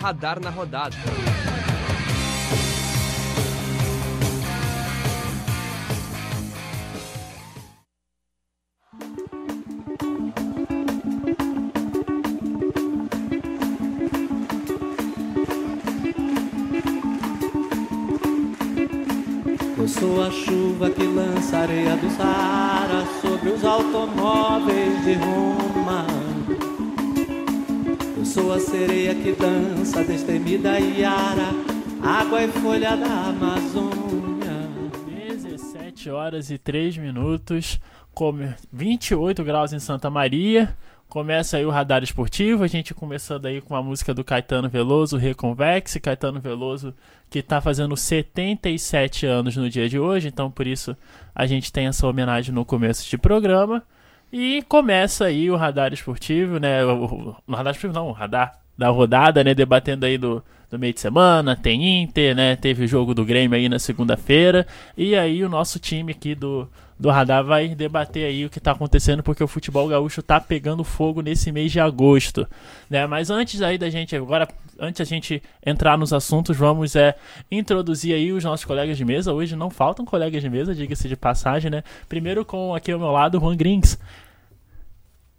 Radar na rodada. Eu sou a chuva que lança areia do Saara sobre os automóveis de Roma. Eu sou a sereia que dança destemida Iara, água e folha da Amazônia. 17 horas e 3 minutos, come 28 graus em Santa Maria. Começa aí o radar esportivo, a gente começando aí com a música do Caetano Veloso, Reconvex, Caetano Veloso que está fazendo 77 anos no dia de hoje, então por isso a gente tem essa homenagem no começo de programa. E começa aí o radar esportivo, né? O, o radar esportivo não, o radar da rodada, né? Debatendo aí do, do meio de semana, tem Inter, né? Teve o jogo do Grêmio aí na segunda-feira. E aí o nosso time aqui do, do Radar vai debater aí o que está acontecendo, porque o futebol gaúcho está pegando fogo nesse mês de agosto, né? Mas antes aí da gente agora, antes a gente entrar nos assuntos, vamos é introduzir aí os nossos colegas de mesa. Hoje não faltam colegas de mesa, diga-se de passagem, né? Primeiro com aqui ao meu lado, Juan Grings.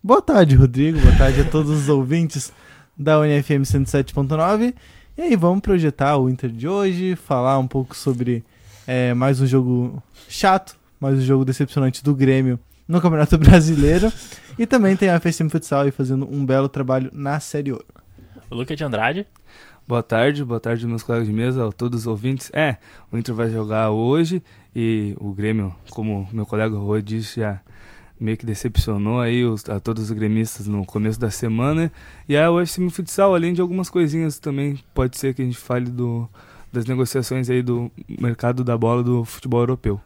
Boa tarde, Rodrigo. Boa tarde a todos os ouvintes da UniFM 107.9. E aí, vamos projetar o Inter de hoje, falar um pouco sobre é, mais um jogo chato, mais um jogo decepcionante do Grêmio no Campeonato Brasileiro. e também tem a FSM Futsal aí fazendo um belo trabalho na Série Ouro. O Lucas de Andrade. Boa tarde, boa tarde meus colegas de mesa, a todos os ouvintes. É, o Inter vai jogar hoje e o Grêmio, como meu colega Rui disse, já meio que decepcionou aí os, a todos os gremistas no começo da semana. E a UFCM Futsal, além de algumas coisinhas também, pode ser que a gente fale do, das negociações aí do mercado da bola do futebol europeu.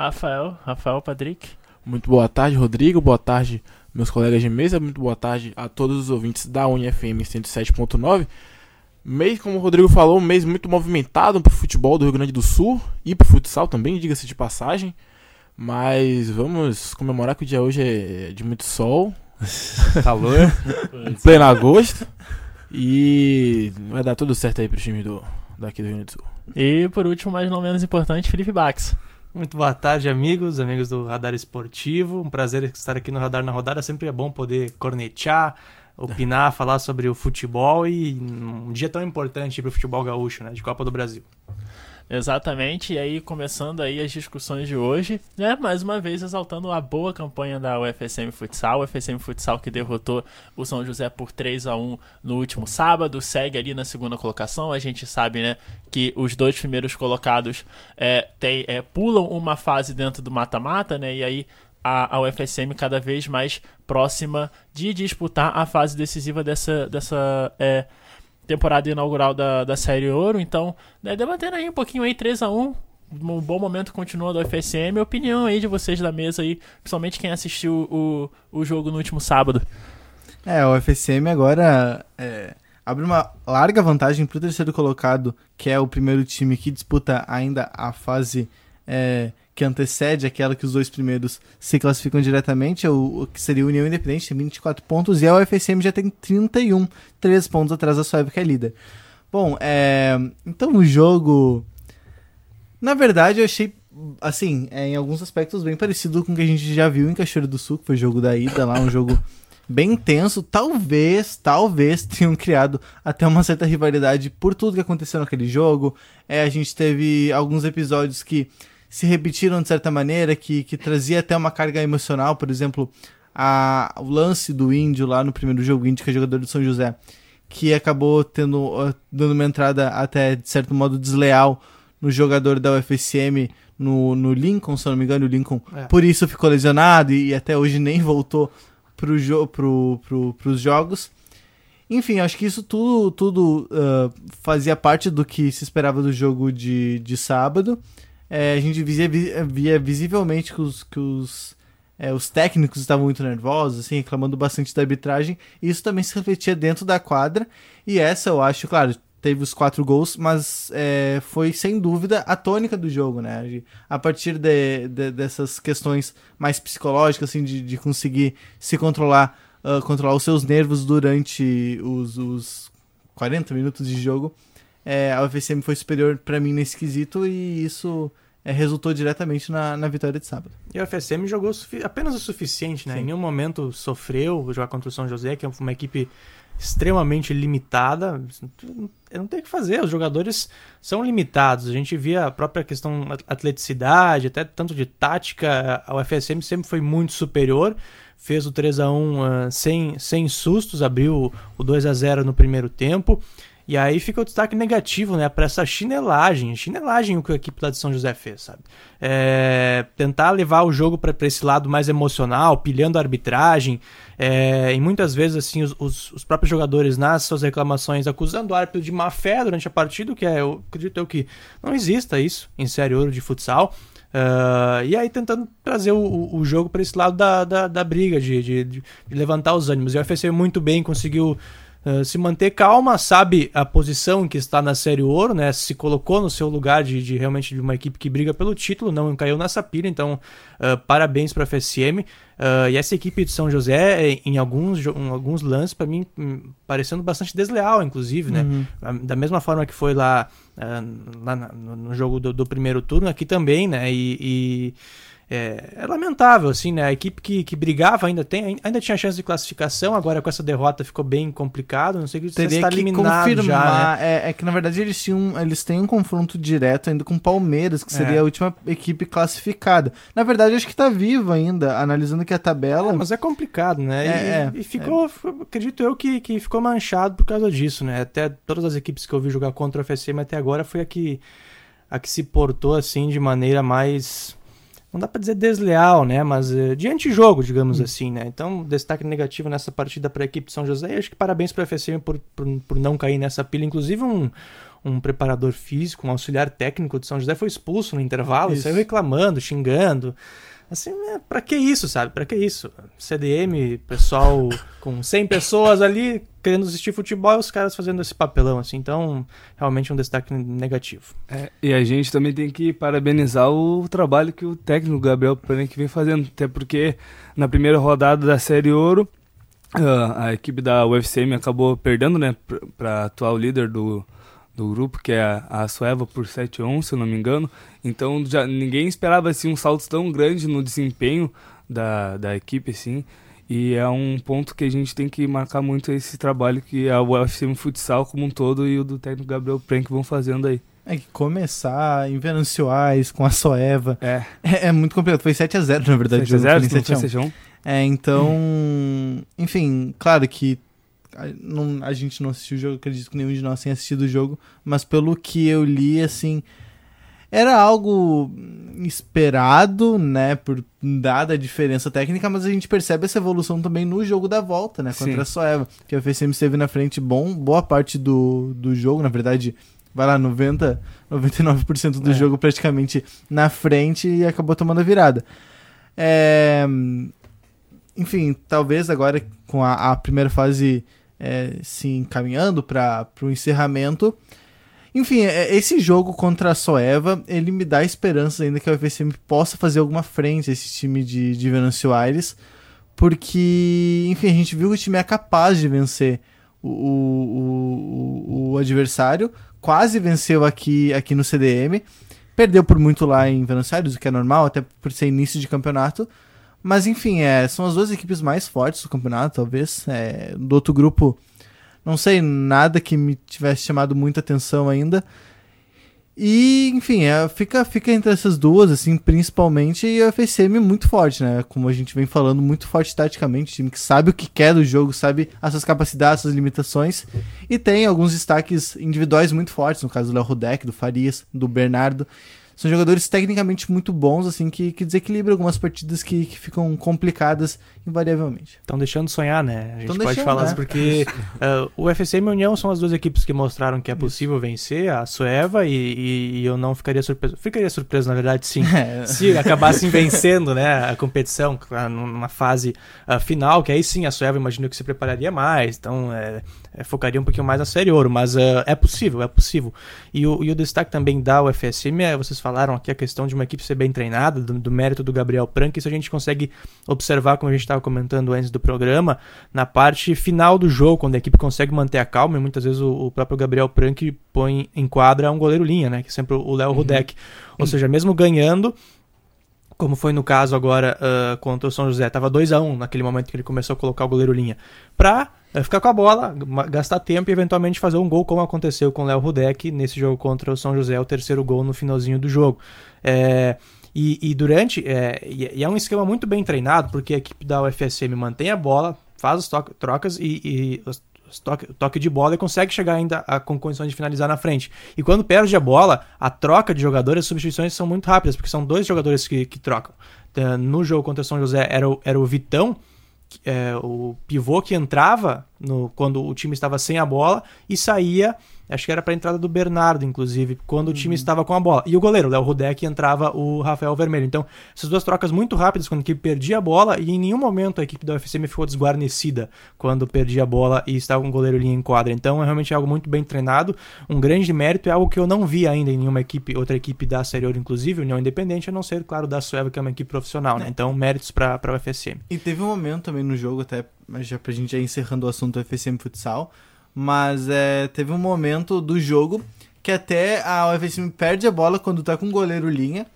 Rafael, Rafael Patrick. Muito boa tarde, Rodrigo. Boa tarde, meus colegas de mesa. Muito boa tarde a todos os ouvintes da UniFM 107.9. Mês, como o Rodrigo falou, um mês muito movimentado para o futebol do Rio Grande do Sul e para o futsal também, diga-se de passagem. Mas vamos comemorar que o dia hoje é de muito sol, calor, em pleno agosto. E vai dar tudo certo aí pro time do, daqui do Rio Grande do Sul. E por último, mas não menos importante, Felipe Bax. Muito boa tarde, amigos, amigos do Radar Esportivo. Um prazer estar aqui no Radar na Rodada. Sempre é bom poder cornetear, opinar, falar sobre o futebol e um dia tão importante para o futebol gaúcho, né, de Copa do Brasil. Exatamente, e aí começando aí as discussões de hoje, né? Mais uma vez exaltando a boa campanha da UFSM Futsal, o UFSM Futsal que derrotou o São José por 3 a 1 no último sábado, segue ali na segunda colocação. A gente sabe, né, que os dois primeiros colocados é, tem, é, pulam uma fase dentro do mata-mata, né? E aí a, a UFSM cada vez mais próxima de disputar a fase decisiva dessa, dessa é, temporada inaugural da, da Série Ouro. Então, né, debatendo aí um pouquinho aí, 3 a 1 um bom momento continua do FSM. Opinião aí de vocês da mesa aí, principalmente quem assistiu o, o jogo no último sábado. É, o FSM agora é, abre uma larga vantagem para o terceiro colocado, que é o primeiro time que disputa ainda a fase é, que antecede aquela que os dois primeiros se classificam diretamente, é o, o que seria União Independente, tem 24 pontos, e a UFSM já tem 31, 3 pontos atrás da Suave, que é líder. Bom, é, então o jogo. Na verdade, eu achei, assim, é, em alguns aspectos bem parecido com o que a gente já viu em Cachoeira do Sul, que foi o jogo da ida lá, um jogo bem intenso. Talvez, talvez tenham criado até uma certa rivalidade por tudo que aconteceu naquele jogo. É, a gente teve alguns episódios que se repetiram de certa maneira, que, que trazia até uma carga emocional, por exemplo, a, o lance do Índio lá no primeiro jogo, Índio, que é jogador do São José, que acabou tendo, dando uma entrada até, de certo modo, desleal no jogador da UFSM, no, no Lincoln, se eu não me engano, o Lincoln, é. por isso ficou lesionado e, e até hoje nem voltou para jo pro, pro, os jogos. Enfim, acho que isso tudo, tudo uh, fazia parte do que se esperava do jogo de, de sábado é, a gente via, via visivelmente que os, que os, é, os técnicos estavam muito nervosos, assim, reclamando bastante da arbitragem. E isso também se refletia dentro da quadra. E essa, eu acho, claro, teve os quatro gols, mas é, foi sem dúvida a tônica do jogo, né? A partir de, de- dessas questões mais psicológicas, assim, de, de conseguir se controlar, ah, controlar os seus nervos durante os, os 40 minutos de jogo, é, a UFSM foi superior pra mim nesse quesito e isso é, resultou diretamente na, na vitória de sábado. E o FSM jogou apenas o suficiente, né? Sim. Em nenhum momento sofreu jogar contra o São José, que é uma equipe extremamente limitada. Não tenho o que fazer, os jogadores são limitados. A gente via a própria questão at- atleticidade, até tanto de tática, a UFSM sempre foi muito superior. Fez o 3 a 1 ah, sem, sem sustos, abriu o 2 a 0 no primeiro tempo. E aí fica o destaque negativo, né, para essa chinelagem, chinelagem o que a equipe lá de São José fez, sabe? É, tentar levar o jogo para esse lado mais emocional, pilhando a arbitragem, é, e muitas vezes assim os, os- os próprios jogadores nas suas reclamações acusando o árbitro de má fé durante a partida, o que é, eu acredito eu que não exista isso em série ouro de futsal. Ah, e aí tentando trazer o, o- o jogo para esse lado da, da, da briga, de, de, de levantar os ânimos. E o UFC muito bem conseguiu ah, se manter calma, sabe a posição em que está na série ouro, né? Se colocou no seu lugar de, de realmente de uma equipe que briga pelo título, não caiu nessa pilha, então ah, parabéns para a FSM. Ah, e essa equipe de São José, em alguns, em alguns lances, para mim, hum, parecendo bastante desleal, inclusive, né? Ah, Da mesma forma que foi lá, lá no jogo do, do primeiro turno, aqui também, né? E, e, é, é lamentável, assim, né? A equipe que, que brigava ainda, tem, ainda tinha chance de classificação, agora com essa derrota ficou bem complicado. Não sei se Teria está que eliminado já, né? confirmar. é, é que na verdade eles tinham, eles têm um confronto direto ainda com o Palmeiras, que seria É. a última equipe classificada. Na verdade, acho que tá vivo ainda, analisando que a tabela. É, mas é complicado, né? É, e, é, e ficou, acredito eu, que, que ficou manchado por causa disso, né? Até todas as equipes que eu vi jogar contra o FSM até agora foi a que, a que se portou assim de maneira mais. Não dá pra dizer desleal, né? Mas eh, de antijogo, digamos assim, né? Então, destaque negativo nessa partida para a equipe de São José. E acho que parabéns para a FSM por, por, por não cair nessa pilha. Inclusive, um, um preparador físico, um auxiliar técnico de São José foi expulso no intervalo, Isso. saiu reclamando, xingando. Assim, é, pra que isso, sabe? Pra que isso? CDM, pessoal com 100 pessoas ali querendo assistir futebol e os caras fazendo esse papelão, assim. Então, realmente um destaque negativo. É, e a gente também tem que parabenizar o trabalho que o técnico Gabriel Prank vem fazendo, até porque na primeira rodada da Série Ouro, ah, a equipe da UFCM acabou perdendo, né, para atual líder do, do grupo, que é a, a Sueva, por 7 a 1 se eu não me engano. Então já ninguém esperava assim, um salto tão grande no desempenho da, da equipe, assim. E é um ponto que a gente tem que marcar muito esse trabalho que a UFCM Futsal como um todo e o do técnico Gabriel Prank vão fazendo aí. É que começar em Venançoais com a Soeva É, é, é muito complicado. Foi 7x0, na verdade. 7 a o 0 jogo, não foi foi 7 a 1. 7 a 1? É, então. Enfim, claro que a, não- a gente não assistiu o jogo, acredito que nenhum de nós tenha assistido o jogo, mas pelo que eu li, assim. Era algo esperado, né, por dada a diferença técnica, mas a gente percebe essa evolução também no jogo da volta, né, contra Sim. a Soeva, que a FSM esteve na frente bom, boa parte do, do jogo, na verdade, vai lá, 90, 99% do É. jogo praticamente na frente e acabou tomando a virada. É, enfim, talvez agora com a, a primeira fase é, se encaminhando para o encerramento. Enfim, é, esse jogo contra a Soeva, ele me dá esperanças ainda que a UFSM possa fazer alguma frente a esse time de, de Venâncio Aires, porque, enfim, a gente viu que o time é capaz de vencer o, o, o, o adversário, quase venceu aqui, aqui no CDM, perdeu por muito lá em Venâncio Aires, o que é normal, até por ser início de campeonato, mas enfim, é, são as duas equipes mais fortes do campeonato, talvez. É, do outro grupo, não sei, nada que me tivesse chamado muita atenção ainda. E, enfim, é, fica, fica entre essas duas, assim, principalmente, e a FCM muito forte, né? Como a gente vem falando, muito forte taticamente, time que sabe o que quer do jogo, sabe as suas capacidades, as suas limitações, e tem alguns destaques individuais muito fortes, no caso do Léo Rudek, do Farias, do Bernardo. São jogadores tecnicamente muito bons, assim, que, que desequilibram algumas partidas que, que ficam complicadas invariavelmente. Estão deixando sonhar, né? A gente Tão pode deixando, falar né? isso porque uh, o FCM e a União são as duas equipes que mostraram que é possível vencer a Sueva e, e- e eu não ficaria surpreso. Ficaria surpreso, na verdade, sim. É, Se acabassem vencendo né, a competição ah, numa fase ah, final, que aí sim a Sueva imagino que se prepararia mais, então é, é, focaria um pouquinho mais na Série Ouro, mas ah, é possível, é possível. E o, e o destaque também da UFSM é, vocês falaram aqui a questão de uma equipe ser bem treinada, do, do mérito do Gabriel Prank, isso a gente consegue observar, como a gente estava comentando antes do programa, na parte final do jogo, quando a equipe consegue manter a calma, e muitas vezes o, o próprio Gabriel Prank põe em quadra um goleiro linha, né, que é sempre o Léo Rudek. Ou seja, mesmo ganhando, como foi no caso agora ah, contra o São José, tava 2 a 1 naquele momento que ele começou a colocar o goleiro linha, pra eh, ficar com a bola, gastar tempo e eventualmente fazer um gol, como aconteceu com o Léo Rudek nesse jogo contra o São José, o terceiro gol no finalzinho do jogo. É, e, e durante. É, e é um esquema muito bem treinado, porque a equipe da UFSM mantém a bola, faz as trocas e, e toque, toque de bola e consegue chegar ainda a, com condições de finalizar na frente. E quando perde a bola, a troca de jogadores, as substituições são muito rápidas, porque são dois jogadores que, que trocam. Eh, No jogo contra o São José era o, era o Vitão, é, o pivô que entrava no, quando o time estava sem a bola e saía, acho que era para a entrada do Bernardo, inclusive, quando o time estava com a bola. E o goleiro, o Léo Rudek, entrava o Rafael Vermelho. Então, essas duas trocas muito rápidas quando a equipe perdia a bola e em nenhum momento a equipe da UFCM ficou desguarnecida quando perdia a bola e estava com o goleiro linha em quadra. Então, é realmente algo muito bem treinado, um grande mérito, é algo que eu não vi ainda em nenhuma equipe, outra equipe da Série Ouro, inclusive, União Independente, a não ser, claro, da Sueva, que é uma equipe profissional, né? Então, méritos para a UFSM. E teve um momento também no jogo, até mas já pra gente já ir encerrando o assunto do FSM Futsal, mas é, teve um momento do jogo que até a UFSM perde a bola quando tá com o goleiro linha.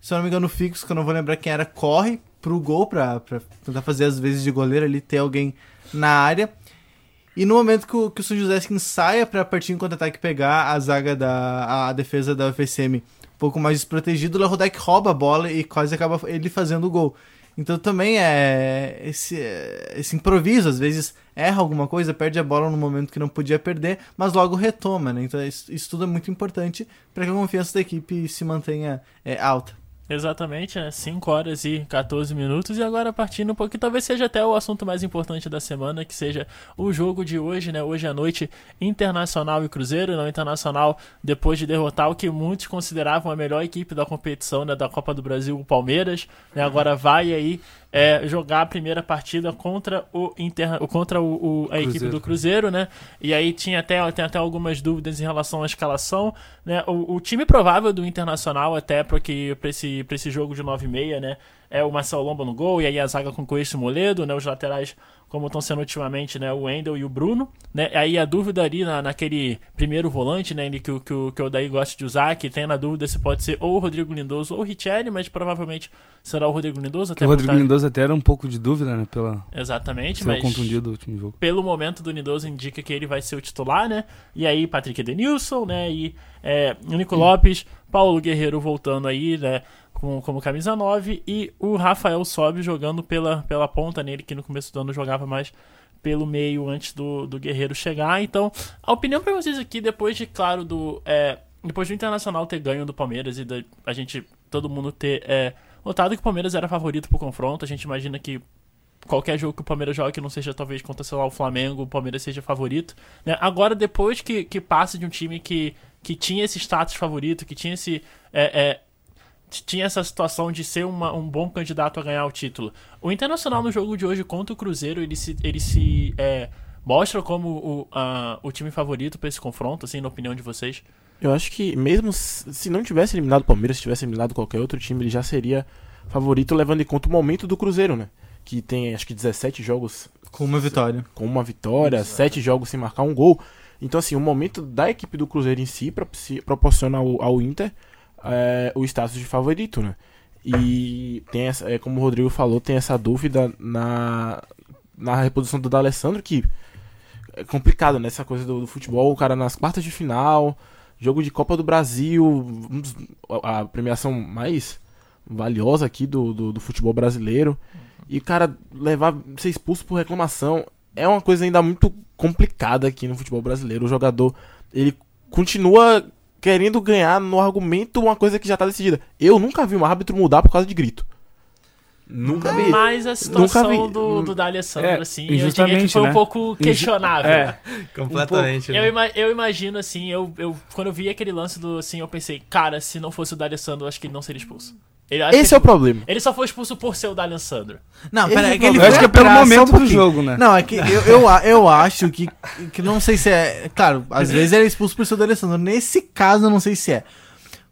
Se eu não me engano, Fixo, que eu não vou lembrar quem era, corre pro gol pra, pra tentar fazer as vezes de goleiro ali, ter alguém na área. E no momento que o, que o São José ensaia pra partir em contra-ataque pegar a zaga da a, defesa da UFSM um pouco mais desprotegido, o Larodec rouba a bola e quase acaba ele fazendo o gol. Então também é esse, esse improviso, às vezes erra alguma coisa, perde a bola no momento que não podia perder, mas logo retoma, né? Então isso, isso tudo é muito importante para que a confiança da equipe se mantenha é, alta. Exatamente, né? 5 horas e 14 minutos. E agora partindo um pouquinho, talvez seja até o assunto mais importante da semana, que seja o jogo de hoje, né? Hoje à noite, Internacional e Cruzeiro. Não Internacional, depois de derrotar o que muitos consideravam a melhor equipe da competição, né? Da Copa do Brasil, o Palmeiras. Né? Agora vai aí é, jogar a primeira partida contra o Inter... contra o, o- a equipe Cruzeiro. do Cruzeiro, né? E aí tinha até, tem até algumas dúvidas em relação à escalação, né? O, o time provável do Internacional até para esse, pra esse jogo de 9 e meia, né? É o Marcelo Lomba no gol e aí a zaga com Coelho e Moledo, né? Os laterais como estão sendo ultimamente, né? O Wendel e o Bruno, né? Aí a dúvida ali na, naquele primeiro volante, né? Que, o- que, o- que o Daí gosta de usar, que tem na dúvida se pode ser ou o Rodrigo Lindoso ou o Richelli, mas provavelmente será o Rodrigo Lindoso. Que Até o Rodrigo por tá- Lindoso até era um pouco de dúvida, né? Pela Exatamente, mas contundido último jogo. pelo momento do Nidoso indica que ele vai ser o titular, né? E aí, Patrick Edenilson, né? E é, o Nico Lopes, Paulo Guerreiro voltando aí, né? Com, como camisa 9 e o Rafael Sobe jogando pela, pela ponta nele, que no começo do ano jogava mais pelo meio antes do, do Guerreiro chegar. Então, a opinião pra vocês aqui, depois de, claro, do. é, depois do Internacional ter ganho do Palmeiras e da, a gente, todo mundo ter é, notado que o Palmeiras era favorito pro confronto, a gente imagina que qualquer jogo que o Palmeiras joga que não seja talvez contra, sei lá, o Flamengo, o Palmeiras seja favorito. Né? Agora, depois que, que passa de um time que, que tinha esse status favorito, que tinha esse. é, é, tinha essa situação de ser uma- um bom candidato a ganhar o título. O Internacional no jogo de hoje contra o Cruzeiro, ele se, ele se é, mostra como o, a- o time favorito para esse confronto, assim, na opinião de vocês. Eu acho que mesmo se não tivesse eliminado o Palmeiras, se tivesse eliminado qualquer outro time, ele já seria favorito, levando em conta o momento do Cruzeiro, né? Que tem acho que 17 jogos Com uma vitória. com uma vitória, 7 jogos sem marcar um gol. Então, assim, o momento da equipe do Cruzeiro em si proporciona ao, ao Inter é, o status de favorito, né? E tem essa, é, como o Rodrigo falou, tem essa dúvida na, na reposição do D'Alessandro, que é complicado, né? Essa coisa do, do futebol, o cara nas quartas de final, jogo de Copa do Brasil, a premiação mais valiosa aqui do, do, do futebol brasileiro. E o cara levar, ser expulso por reclamação é uma coisa ainda muito complicada aqui no futebol brasileiro. O jogador, ele continua querendo ganhar no argumento uma coisa que já tá decidida. Eu nunca vi um árbitro mudar por causa de grito. Nunca vi. Mas a situação vi. do, do D'Alessandro, É, assim, eu diria que foi um né? pouco questionável. É, Completamente. Eu, né? ima- eu imagino, assim, eu, eu, quando eu vi aquele lance do, assim, eu pensei, cara, se não fosse o D'Alessandro, eu acho que ele não seria expulso. Ele, Esse que é o problema. Ele só foi expulso por ser o D'Alessandro. Não, Esse pera, é é o que ele eu acho que é pelo só um momento do jogo, né? Não, é que eu, eu, eu acho que, que não sei se é. Claro, às vezes ele é expulso por ser do Alessandro. Nesse caso, eu não sei se é.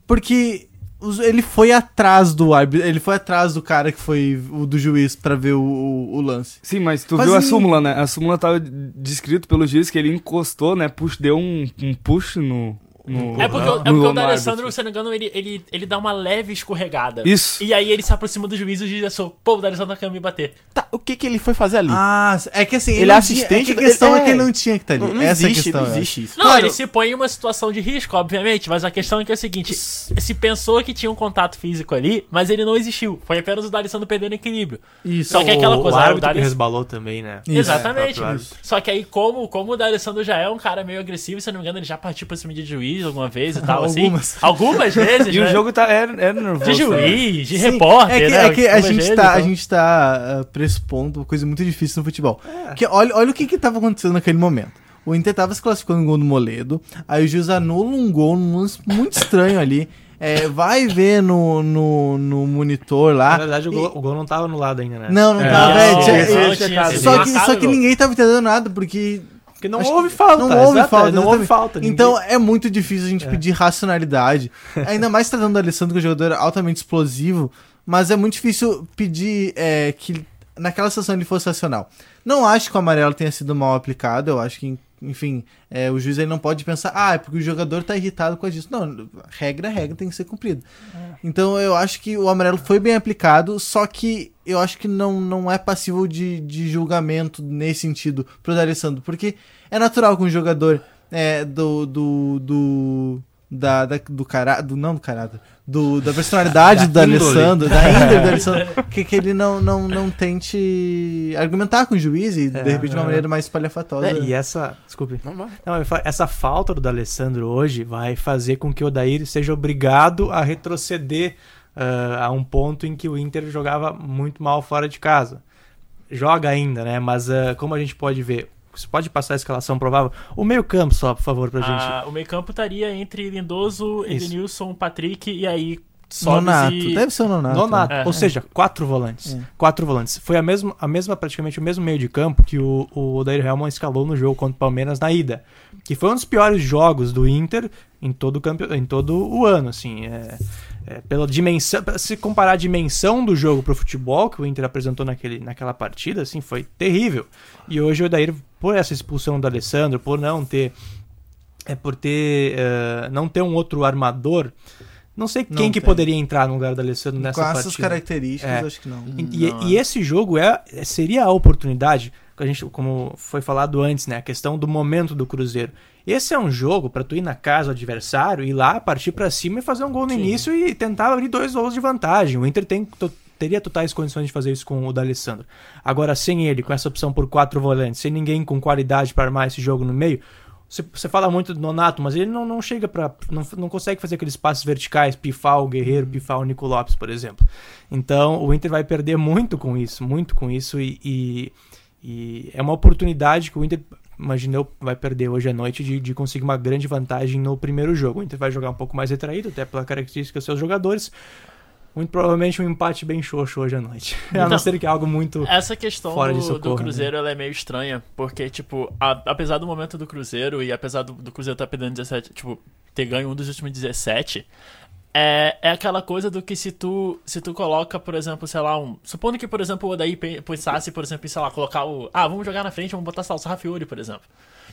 Porque os- ele foi atrás do árbitro. Ele foi atrás do cara que foi o do juiz pra ver o, o- o lance. Sim, mas tu Mas viu a súmula, né? A súmula tava descrito pelo juiz que ele encostou, né? Push, deu um, um push no. No É porque, o- é porque no o D'Alessandro, se não me engano, ele, ele, ele dá uma leve escorregada. Isso. E aí ele se aproxima do juiz e o juiz achou, pô, o D'Alessandro tá querendo me bater. Tá, o que que ele foi fazer ali? Ah, é que assim. Ele não é tinha- assistente É que a questão é, é. que ele não tinha que estar ali. não, não Essa é a existe, questão. não existe isso. Não, Claro. ele se põe em uma situação de risco, obviamente, mas a questão é que é o seguinte: se pensou que tinha um contato físico ali, mas ele não existiu. Foi apenas o D'Alessandro perdendo equilíbrio. Isso. Só que é aquela o, coisa, o o árbitro D'Alessandro- resbalou também, né? Isso. Exatamente. É, Só que aí, como, como o D'Alessandro já é um cara meio agressivo, se não me engano, ele já partiu pra cima de juiz alguma vez e tal, assim. Algumas. Algumas vezes, E né? o jogo tá, era, era nervoso. De né? juiz, de Sim, repórter, é que, né? é que a, Algumas gente vezes, tá, a então. gente tá ah, pressupondo uma coisa muito difícil no futebol. Que olha, olha o que que tava acontecendo naquele momento. O Inter tava se classificando no gol do Moledo, aí o juiz anula um gol num lance muito estranho ali. É, vai ver no, no, no monitor lá. Na verdade, o E- gol, o gol não tava anulado ainda, né? Não, não É. tava, Não, não, é, só, que, só que ninguém tava entendendo nada, porque Porque não Acho houve que falta. Não houve exato, falta. Não houve exatamente. falta. ninguém- Então é muito difícil a gente pedir racionalidade. Ainda mais tratando do Alessandro, que é um jogador altamente explosivo. Mas é muito difícil pedir é, que naquela situação ele fosse racional. Não acho que o amarelo tenha sido mal aplicado. Eu acho que, enfim, é, o juiz aí não pode pensar, ah, é porque o jogador tá irritado com isso. Não, regra é regra, tem que ser cumprida. Então eu acho que o amarelo foi bem aplicado, só que eu acho que não, não é passível de, de julgamento nesse sentido pro D'Alessandro, porque é natural que um jogador é, do, do, do, da, da- do caráter, do, não do caráter, do, da personalidade do Da índole. Alessandro, da índole do Alessandro, que, que ele não, não, não tente argumentar com o juiz e, de repente, de uma maneira mais espalhafatosa. É, e essa. Desculpe. Não. Não, essa falta do D'Alessandro hoje vai fazer com que o Odair seja obrigado a retroceder ah, a um ponto em que o Inter jogava muito mal fora de casa. Joga ainda, né? Mas ah, como a gente pode ver, você pode passar a escalação provável? O meio-campo só, por favor, pra gente. Ah, o meio campo estaria entre Lindoso. Edenilson, Patrick e aí Sobs Nonato, e... deve ser o Nonato. Nonato, É. ou seja, quatro volantes. É. Quatro volantes. Foi a mesma, a mesma, praticamente o mesmo meio de campo que o, o Odair Helman escalou no jogo contra o Palmeiras na ida. Que foi um dos piores jogos do Inter em todo o, campe... em todo o ano, assim. É, é, pela dimensão, se comparar a dimensão do jogo pro futebol que o Inter apresentou naquele, naquela partida, assim, foi terrível. E hoje o Odair, por essa expulsão do Alessandro, por não ter é por ter eh, não ter um outro armador, não sei Não quem que tem. poderia entrar no lugar do Alessandro nessa Com essas partida. características, É. acho que não. E, e- e esse jogo é seria a oportunidade, que a gente, como foi falado antes, né, a questão do momento do Cruzeiro. Esse é um jogo pra tu ir na casa do adversário, ir lá, partir pra cima e fazer um gol no Sim. início e tentar abrir dois gols de vantagem. O Inter tem teria totais condições de fazer isso com o D'Alessandro. Agora sem ele, com essa opção por quatro volantes, sem ninguém com qualidade pra armar esse jogo no meio, você, fala muito do Nonato, mas ele não, não chega pra. Não, não consegue fazer aqueles passos verticais, pifar o Guerreiro, pifar o Nico Lopes, por exemplo. Então o Inter vai perder muito com isso, muito com isso, e, e, e é uma oportunidade que o Inter, imagina eu, vai perder hoje à noite de, de conseguir uma grande vantagem no primeiro jogo. O Inter vai jogar um pouco mais retraído, até pela característica dos seus jogadores. Muito provavelmente um empate bem xoxo hoje à noite. a não Então, ser que é algo muito. Essa questão Fora de do, socorro, do né? Cruzeiro ela é meio estranha, porque, tipo, a- apesar do momento do Cruzeiro e apesar do, do Cruzeiro estar perdendo 17, tipo, ter ganho um dos últimos 17, é, é aquela coisa do que se tu, se tu coloca, por exemplo, sei lá, um. Supondo que, por exemplo, o Odaí pe- pensasse, por exemplo, em, sei lá, colocar o. Ah, vamos jogar na frente, vamos botar o Sarrafiori, por exemplo.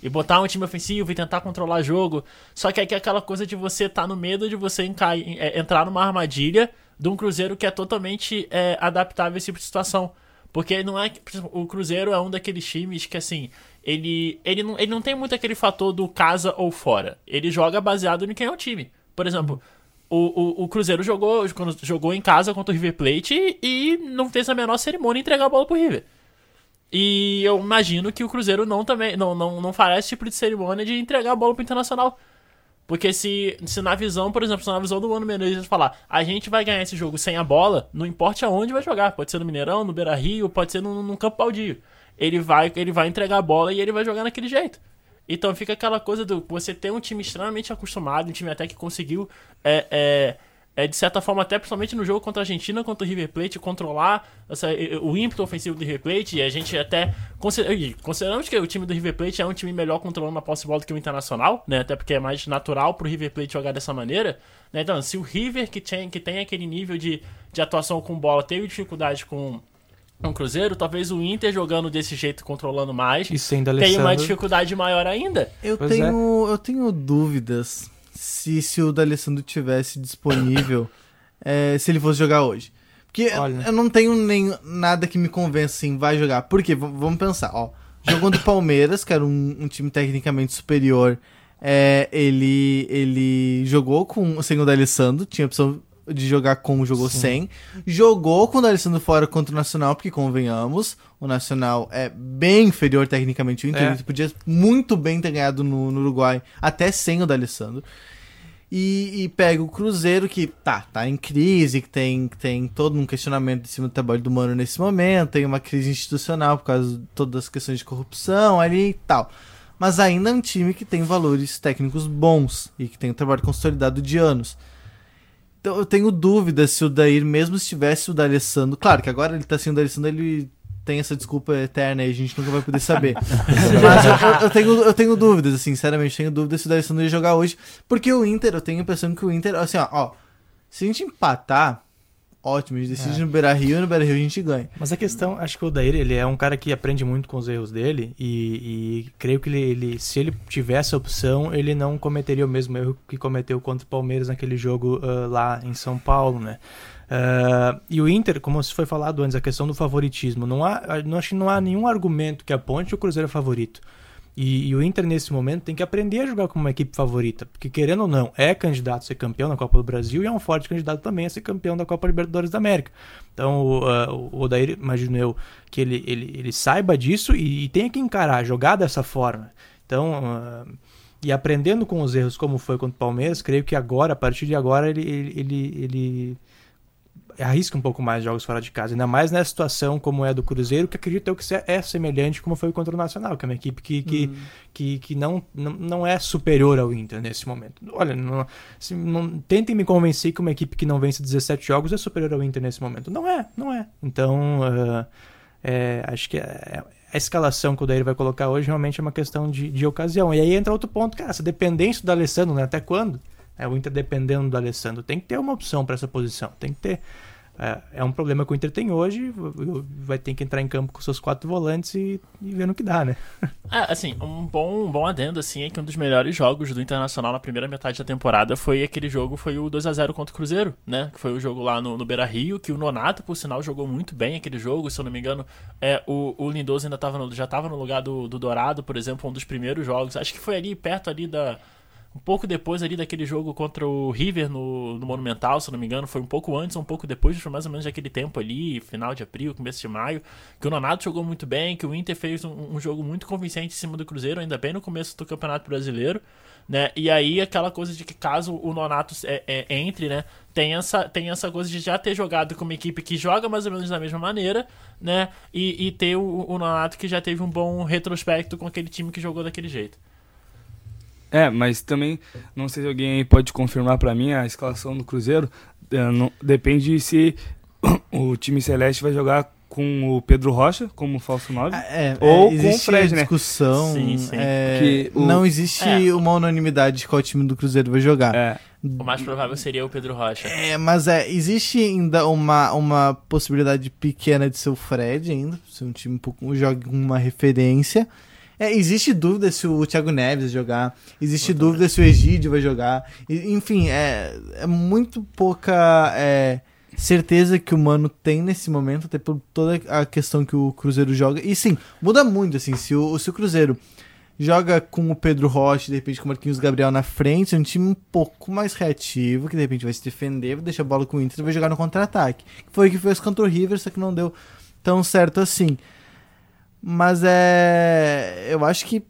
E botar um time ofensivo e tentar controlar jogo. Só que aqui é aquela coisa de você estar no medo de você enca- é, entrar numa armadilha de um Cruzeiro que é totalmente é, adaptável a esse tipo de situação. Porque não é. o Cruzeiro é um daqueles times que, assim, ele, ele, não, ele não tem muito aquele fator do casa ou fora. Ele joga baseado em quem é o time. Por exemplo, o, o, o Cruzeiro jogou, jogou em casa contra o River Plate e, não fez a menor cerimônia entregar a bola pro River. E eu imagino que o Cruzeiro não também não, não, não fará esse tipo de cerimônia de entregar a bola pro Internacional. Porque se, se na visão, por exemplo, se na visão do Mano Menezes falar, a gente vai ganhar esse jogo sem a bola, não importa aonde vai jogar, pode ser no Mineirão, no Beira Rio, pode ser num, num campo baldio. Ele vai, ele vai entregar a bola e ele vai jogar naquele jeito. Então fica aquela coisa do você ter um time extremamente acostumado, um time até que conseguiu, é, é, é, de certa forma, até principalmente no jogo contra a Argentina, contra o River Plate, controlar essa, o ímpeto ofensivo do River Plate. E a gente até. Consider, consideramos que o time do River Plate é um time melhor controlando a posse de bola do que o Internacional, né? Até porque é mais natural pro River Plate jogar dessa maneira. Né? Então, se o River, que tem, que tem aquele nível de, de atuação com bola, teve dificuldade com um Cruzeiro, talvez o Inter jogando desse jeito, controlando mais, E sem tenha uma dificuldade maior ainda. Eu Pois tenho, eu tenho dúvidas se, se o D'Alessandro tivesse disponível, é, se ele fosse jogar hoje. Porque eu- Olha. eu não tenho nem nada que me convença assim, vai jogar. Por quê? V- vamos pensar, ó. Jogando o Palmeiras, que era um, um time tecnicamente superior, é, ele, ele jogou com, sem o D'Alessandro, tinha a opção de jogar com, jogou sem. Jogou com o D'Alessandro fora contra o Nacional, porque convenhamos, o Nacional é bem inferior tecnicamente. O Inter É. ele podia muito bem ter ganhado no, no Uruguai, até sem o D'Alessandro. E, e pega o Cruzeiro, que tá, tá em crise, que tem, tem todo um questionamento em cima do trabalho do Mano nesse momento, tem uma crise institucional por causa de todas as questões de corrupção ali e tal. Mas ainda é um time que tem valores técnicos bons e que tem um trabalho consolidado de anos. Então eu tenho dúvidas se o Dair, mesmo se tivesse o D'Alessandro, claro que agora ele tá sem o D'Alessandro, ele tem essa desculpa eterna e a gente nunca vai poder saber. Mas eu, eu- eu tenho, eu tenho dúvidas, assim, sinceramente, tenho dúvidas se o D'Alessandro ia jogar hoje. Porque o Inter, eu tenho a impressão que o Inter, assim, ó, ó se a gente empatar, ótimo, a gente decide É. no Beira Rio e no Beira Rio a gente ganha. Mas a questão, acho que o Odair, ele é um cara que aprende muito com os erros dele e, e creio que ele, ele- se ele tivesse a opção, ele não cometeria o mesmo erro que cometeu contra o Palmeiras naquele jogo ah, lá em São Paulo, né? Ah, e o Inter, como foi falado antes, a questão do favoritismo, não há, não acho que não há nenhum argumento que aponte o Cruzeiro é favorito. E, e o Inter, nesse momento, tem que aprender a jogar como uma equipe favorita. Porque, querendo ou não, é candidato a ser campeão da Copa do Brasil e é um forte candidato também a ser campeão da Copa Libertadores da América. Então, o, ah, o Odair, imagino eu, que ele, ele, ele saiba disso e, e tenha que encarar, jogar dessa forma. Então, ah, e aprendendo com os erros como foi contra o Palmeiras, creio que agora, a partir de agora, ele, ele, ele, ele arrisca um pouco mais jogos fora de casa, ainda mais nessa situação como é do Cruzeiro, que acredito eu que é semelhante como foi contra o Nacional, que é uma equipe que, que, que, que não, não, não é superior ao Inter nesse momento. Olha, não, se- não- tentem me convencer que uma equipe que não vence 17 jogos é superior ao Inter nesse momento. Não é, não é. Então, ah, é, acho que é- a escalação que o Daír vai colocar hoje realmente é uma questão de, de ocasião. E aí entra outro ponto, cara, essa dependência do Alessandro, né? Até quando? É o Inter dependendo do Alessandro. Tem que ter uma opção para essa posição. Tem que ter. É, é um problema que o Inter tem hoje. Vai ter que entrar em campo com seus quatro volantes e, e ver no que dá, né? É, assim, um bom, um bom adendo, assim, é que um dos melhores jogos do Internacional na primeira metade da temporada foi aquele jogo, foi o 2 a 0 contra o Cruzeiro, né? Que foi o jogo lá no, no Beira Rio, que o Nonato, por sinal, jogou muito bem aquele jogo, se eu não me engano. É, o, o Lindoso ainda tava no, já estava no lugar do, do Dourado, por exemplo, um dos primeiros jogos. Acho que foi ali perto ali da. Um pouco depois ali daquele jogo contra o River no, no Monumental, se não me engano, foi um pouco antes, um pouco depois, foi mais ou menos daquele tempo ali, final de abril, começo de maio, que o Nonato jogou muito bem, que o Inter fez um, um jogo muito convincente em cima do Cruzeiro, ainda bem no começo do Campeonato Brasileiro, né? E aí aquela coisa de que caso o Nonato é, é, entre, né? Tem essa, tem essa coisa de já ter jogado com uma equipe que joga mais ou menos da mesma maneira, né? E, e ter o, o Nonato que já teve um bom retrospecto com aquele time que jogou daquele jeito. É, mas também, não sei se alguém aí pode confirmar pra mim a escalação do Cruzeiro. É, não- depende se o time celeste vai jogar com o Pedro Rocha como falso 9. É, Ou com o existe Fred, né? discussão. Sim, sim. é, Que o- Não existe É. uma unanimidade de qual time do Cruzeiro vai jogar. É, O mais provável seria o Pedro Rocha. É, mas é, existe ainda uma, uma possibilidade pequena de ser o Fred ainda, ser um time um pouco jogue com uma referência. É, existe dúvida se o Thiago Neves vai jogar, existe dúvida se o Egídio vai jogar. Enfim, é, é muito pouca é, certeza que o Mano tem nesse momento, até por toda a questão que o Cruzeiro joga. E sim, muda muito, assim, se o, se o Cruzeiro joga com o Pedro Rocha, de repente com o Marquinhos Gabriel na frente, é um time um pouco mais reativo, que de repente vai se defender, vai deixar a bola com o Inter e vai jogar no contra-ataque. Foi o que fez contra o River, só que não deu tão certo assim. Mas é. Eu acho que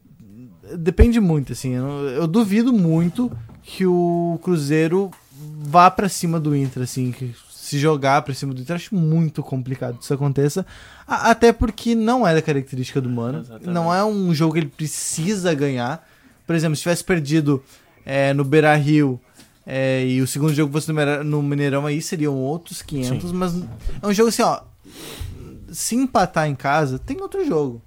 depende muito, assim. Eu, eu duvido muito que o Cruzeiro vá pra cima do Inter, assim, que se jogar pra cima do Inter, acho muito complicado que isso aconteça. A- Até porque não é da característica do Mano. Exatamente. Não é um jogo que ele precisa ganhar. Por exemplo, se tivesse perdido é, no Beira Rio e o segundo jogo fosse no Mineirão, aí seriam outros 500. Mas é um jogo assim, ó. Se empatar em casa, tem outro jogo.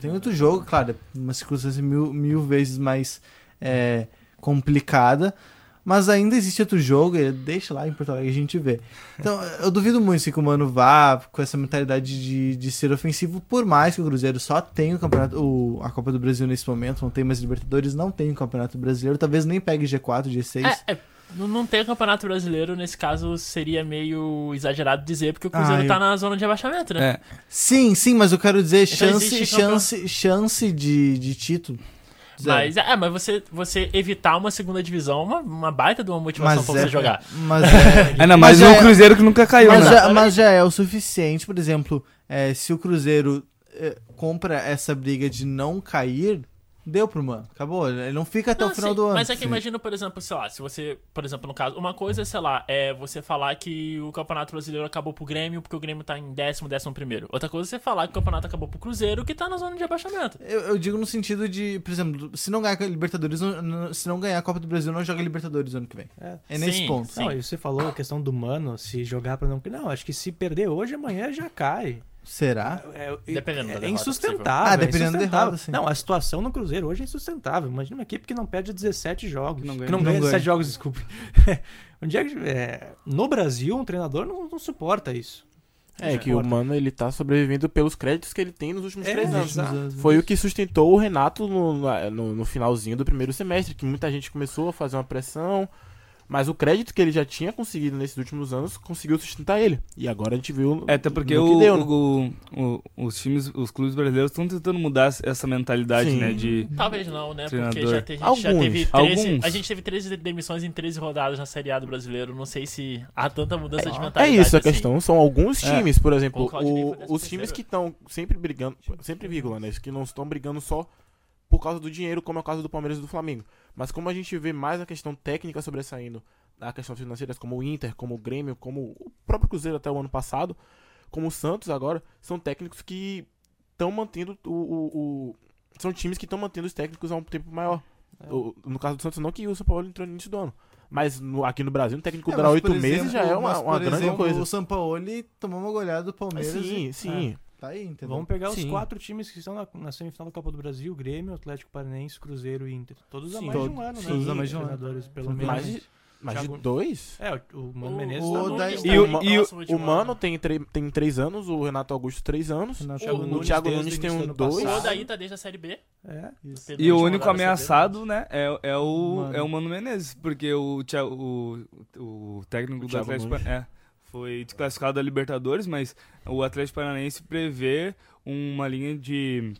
Tem outro jogo, claro, uma circunstância mil, mil vezes mais é, complicada. Mas ainda existe outro jogo, deixa lá em Porto Alegre a gente vê. Então, eu duvido muito assim, que o Mano vá com essa mentalidade de, de ser ofensivo, por mais que o Cruzeiro só tenha o campeonato, o, a Copa do Brasil nesse momento, não tem mais Libertadores, não tem o Campeonato Brasileiro, talvez nem pegue G4, G6. É, é, não, não ter campeonato brasileiro, nesse caso, seria meio exagerado dizer, porque o Cruzeiro Ah, tá eu- na zona de abaixamento, né? É, Sim, sim, mas eu quero dizer Então chance, campeão- chance, chance de, de título. Mas, é, mas você, você evitar uma segunda divisão é uma, uma baita de uma motivação Mas pra é, você jogar. Mas é, ainda Mas mais um é- Cruzeiro que nunca caiu, mas, né? já, mas já é o suficiente, por exemplo, é, se o Cruzeiro é, compra essa briga de não cair, deu pro mano. Acabou. Ele não fica até Não, o final sim, do ano. Mas é que imagina, por exemplo, sei lá, se você, por exemplo, no caso, uma coisa, sei lá, é você falar que o Campeonato Brasileiro acabou pro Grêmio porque o Grêmio tá em décimo, décimo primeiro. Outra coisa é você falar que o campeonato acabou pro Cruzeiro que tá na zona de abaixamento. Eu, eu digo no sentido de, por exemplo, se não ganhar a Libertadores, não- se não ganhar a Copa do Brasil, não joga Libertadores ano que vem. É. É nesse Sim, ponto. sim. Não, e você falou a questão do Mano, se jogar pra não... Não, acho que se perder hoje, amanhã já cai. Será? É, é- Dependendo da é, derrota, insustentável. Ah, é dependendo da insustentável. derrota, sim. Não, a situação no Cruzeiro hoje é insustentável. Imagina uma equipe que não perde 17 jogos. Que não ganha. Que não Não ganha ganha. 17 jogos, desculpe. um dia que, é, no Brasil, um treinador não, não suporta isso. É que o Mano ele tá sobrevivendo pelos créditos que ele tem nos últimos É, três anos. exato. Foi o que sustentou o Renato no, no, no finalzinho do primeiro semestre, que muita gente começou a fazer uma pressão, mas o crédito que ele já tinha conseguido nesses últimos anos conseguiu sustentar ele. E agora a gente viu É, até porque no o, que deu, né? o- o- os times, os clubes brasileiros estão tentando mudar essa mentalidade, Sim. né? De. Talvez não, né? Porque Treinador. já, te- a gente já Alguns. teve 13. Alguns. A gente teve 13 demissões em 13 rodadas na Série A do brasileiro. Não sei se há tanta mudança de É mentalidade. isso, a assim. questão são alguns É. times, por exemplo, O os times que estão sempre brigando, sempre vírgula, né? Que não estão brigando só por causa do dinheiro, como é o caso do Palmeiras e do Flamengo. Mas como a gente vê mais a questão técnica sobressaindo a questão financeira, como o Inter, como o Grêmio, como o próprio Cruzeiro até o ano passado, como o Santos agora, são técnicos que estão mantendo o, o- o- São times que estão mantendo os técnicos há um tempo maior. O- no caso do Santos, não que o São Paulo entrou no início do ano. Mas no- aqui no Brasil, um técnico É, durar oito meses já é uma, mas, uma grande exemplo, coisa. O Sampaoli tomou uma goleada do Palmeiras. Sim, e- sim. Tá aí, entendeu? Vamos pegar Sim. os quatro times que estão na, na semifinal da Copa do Brasil: Grêmio, Atlético Paranaense, Cruzeiro e Inter. Todos há Sim. mais de um ano, né? todos há mais de um ano. Pelo menos. Mais de, mais de dois? É, o, o Mano O- Menezes o tá da- E o, e o, Mano ano. tem, tem três anos, o Renato Augusto três anos. Renato o, Nunes Thiago Nunes tem um dois. O. Odaí tá desde a Série B. É. Penúltima E o único ameaçado, né, é, é, o, Mano. é o Mano Menezes, porque o, o, o técnico O do Atlético é, foi desclassificado da Libertadores, mas o Atlético Paranaense prevê uma linha de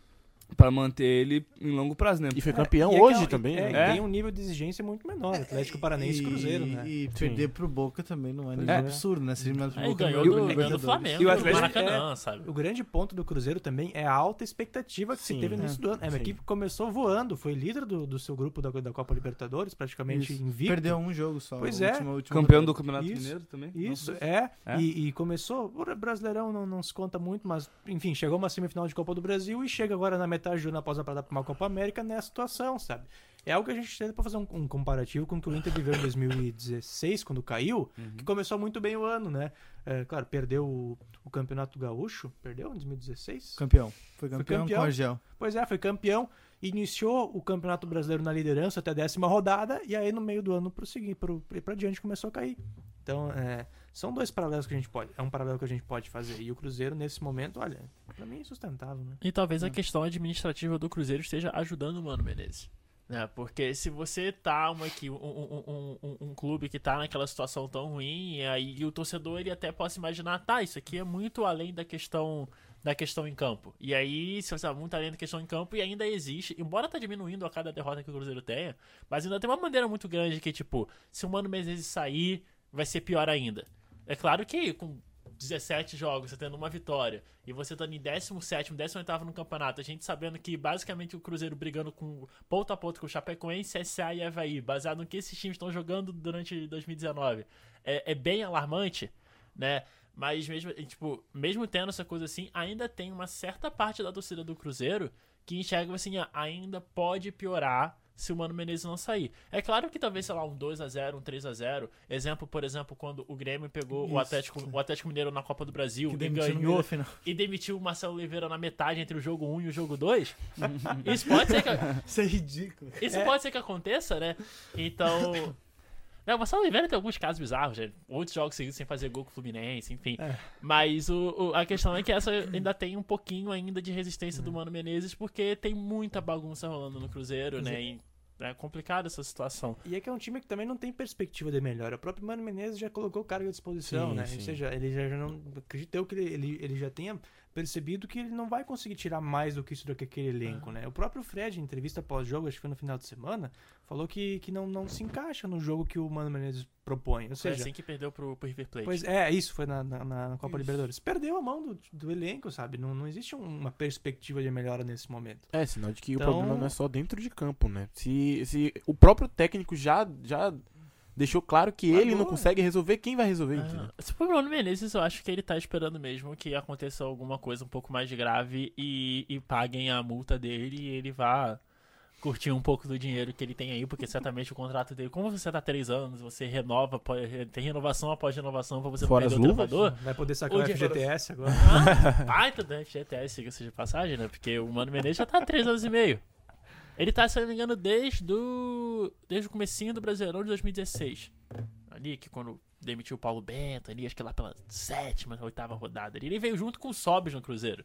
para manter ele em longo prazo, né? E foi campeão E é hoje é- também, é, né? e tem um nível de exigência muito menor. Atlético Paranaense e Cruzeiro, né? E perder pro Boca também não é nenhum É. absurdo, né? Ser eliminado pro Aí Boca ganhou no do, ganhou do. Flamengo, E o no Atlético- Maracanã, sabe? O grande ponto do Cruzeiro também é a alta expectativa que Sim, se teve no é. início do ano. É uma Sim. equipe que começou voando, foi líder do, do seu grupo da, da Copa Libertadores, praticamente Isso. invicto. Perdeu um jogo só. Pois a é. última- última Campeão do Campeonato Isso, Mineiro também. Isso, é. É. E, e começou. O Brasileirão não, não se conta muito, mas, enfim, chegou uma semifinal de Copa do Brasil e chega agora na metade do ano após a parada para uma Copa América nessa situação, sabe? É algo que a gente tenta pra fazer um, um comparativo com o que o Inter viveu em 2016, quando caiu, que começou muito bem o ano, né? É, claro, perdeu o, o Campeonato Gaúcho, perdeu em 2016? Campeão. Foi campeão, campeão. com o Argel. Pois é, foi campeão. Iniciou o Campeonato Brasileiro na liderança até a décima rodada, e aí no meio do ano prosseguir, pro, e pra diante começou a cair. Então, é, são dois paralelos que a gente pode. É um paralelo que a gente pode fazer. E o Cruzeiro, nesse momento, olha, pra mim é insustentável, né? E talvez a questão administrativa do Cruzeiro esteja ajudando o Mano Menezes. Né? Porque se você tá uma, aqui, um, um, um, um, clube que tá naquela situação tão ruim, e aí o torcedor ele até possa imaginar, tá, isso aqui é muito além da questão da questão em campo. E aí, se você tá muito além da questão em campo, e ainda existe, embora tá diminuindo a cada derrota que o Cruzeiro tenha, mas ainda tem uma bandeira muito grande que, tipo, se o Mano Menezes sair, vai ser pior ainda. É claro que com 17 jogos, você tendo uma vitória, e você estando em 17, 18 no campeonato, a gente sabendo que basicamente o Cruzeiro brigando com ponto a ponto com o Chapecoense, CSA e Havaí, baseado no que esses times estão jogando durante 2019, é, é bem alarmante, né? Mas mesmo, tipo, mesmo tendo essa coisa assim, ainda tem uma certa parte da torcida do Cruzeiro que enxerga assim, ah, ainda pode piorar se o Mano Menezes não sair. É claro que talvez, sei lá, um 2 a 0 um 3 a 0 Exemplo, por exemplo, quando o Grêmio pegou Isso. o Atlético, o Atlético Mineiro na Copa do Brasil Que e ganhou e demitiu o Marcelo Oliveira na metade entre o jogo 1 e o jogo 2. Isso pode ser que, Isso é ridículo. isso pode ser que aconteça, né? Então. Não, o Marcelo Oliveira tem alguns casos bizarros, né? Outros jogos seguidos sem fazer gol com o Fluminense, enfim. Mas o, o- a questão é que essa ainda tem um pouquinho ainda de resistência do Mano Menezes, porque tem muita bagunça rolando no Cruzeiro, né? E é complicada essa situação. E é que é um time que também não tem perspectiva de melhora. O próprio Mano Menezes já colocou o cargo à disposição, Sim, né? sim. Ou seja, ele já, já não. Acredito eu que ele, ele, ele já tenha percebido que ele não vai conseguir tirar mais do que isso daquele elenco, né? O próprio Fred, em entrevista pós-jogo, acho que foi no final de semana, falou que, que não, não se encaixa no jogo que o Mano Menezes propõe. Ou Foi seja, assim que perdeu pro, pro River Plate. Pois é, isso foi na, na, na Copa Libertadores. Perdeu a mão do, do elenco, sabe? Não, não existe um- uma perspectiva de melhora nesse momento. É, sinal de que Então- o problema não é só dentro de campo, né? Se, se o próprio técnico já, já deixou claro que ele não consegue resolver, quem vai resolver? Ah, se for o Mano Menezes, eu acho que ele tá esperando mesmo que aconteça alguma coisa um pouco mais grave e, e paguem a multa dele e ele vá curtir um pouco do dinheiro que ele tem aí, porque certamente o contrato dele, como você tá há três anos, você renova, tem renovação após renovação pra você Fora não as perder o treinador. Vai poder sacar O o de- FGTS agora. Ah, baita do FGTS, siga-se de passagem, né? Porque o Mano Menezes já tá há três anos e meio. Ele tá, se eu não me engano, desde o, desde o comecinho do Brasileirão de 2016. Ali, que quando demitiu o Paulo Bento, ali, acho que lá pela sétima, oitava rodada. ali, Ele veio junto com o Sobis no Cruzeiro.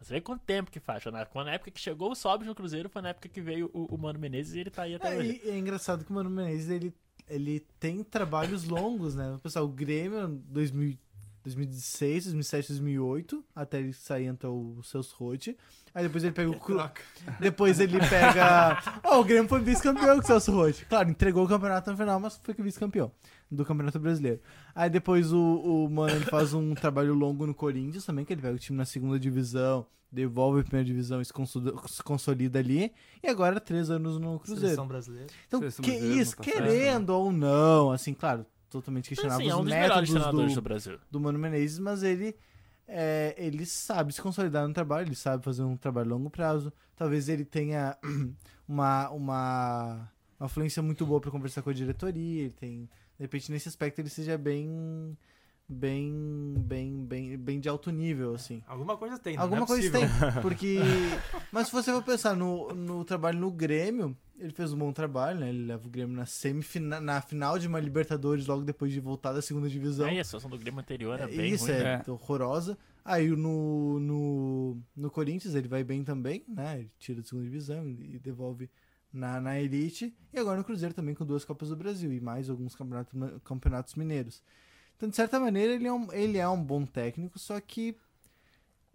Você vê quanto tempo que faz. Na, quando na época que chegou o Sobis no Cruzeiro, foi na época que veio o, o Mano Menezes e ele tá aí até É, hoje. e é engraçado que o Mano Menezes ele, ele tem trabalhos longos, né? Pessoal, o Grêmio 2000, 2016, 2007, 2008, até ele sair entre o Celso Rotti. Aí depois ele pega o Cru... Depois ele pega. Ó, o Grêmio foi vice-campeão com o Celso Rotti. Claro, entregou o campeonato no final, mas foi vice-campeão do Campeonato Brasileiro. Aí depois o, o Mano ele faz um trabalho longo no Corinthians também, que ele pega o time na segunda divisão, devolve a primeira divisão e se consolida, ali. E agora três anos no Cruzeiro. Seleção brasileira. Então, Seleção que brasileira isso, no passado, querendo ou não, assim, claro, totalmente Mas, questionável assim, é um os dos melhores métodos do, do Brasil. do Mano Menezes, mas ele, é, ele sabe se consolidar no trabalho, ele sabe fazer um trabalho a longo prazo. Talvez ele tenha uma, uma, uma fluência muito boa para conversar com a diretoria, ele tem, de repente, nesse aspecto ele seja bem bem bem bem bem de alto nível assim Alguma coisa tem, né? Alguma Não é coisa possível. tem, porque... Mas se você for pensar no, no trabalho no Grêmio, ele fez um bom trabalho, né? Ele leva o Grêmio na semifina, na final de uma Libertadores logo depois de voltar da segunda divisão. É, e a situação do Grêmio anterior era É, bem Isso, ruim. é, É. horrorosa. Aí no, no, no Corinthians ele vai bem também, né? Ele tira da segunda divisão e devolve na, na Elite. E agora no Cruzeiro também com duas Copas do Brasil e mais alguns campeonatos, campeonatos mineiros. Então, de certa maneira, ele é um, ele é um bom técnico, só que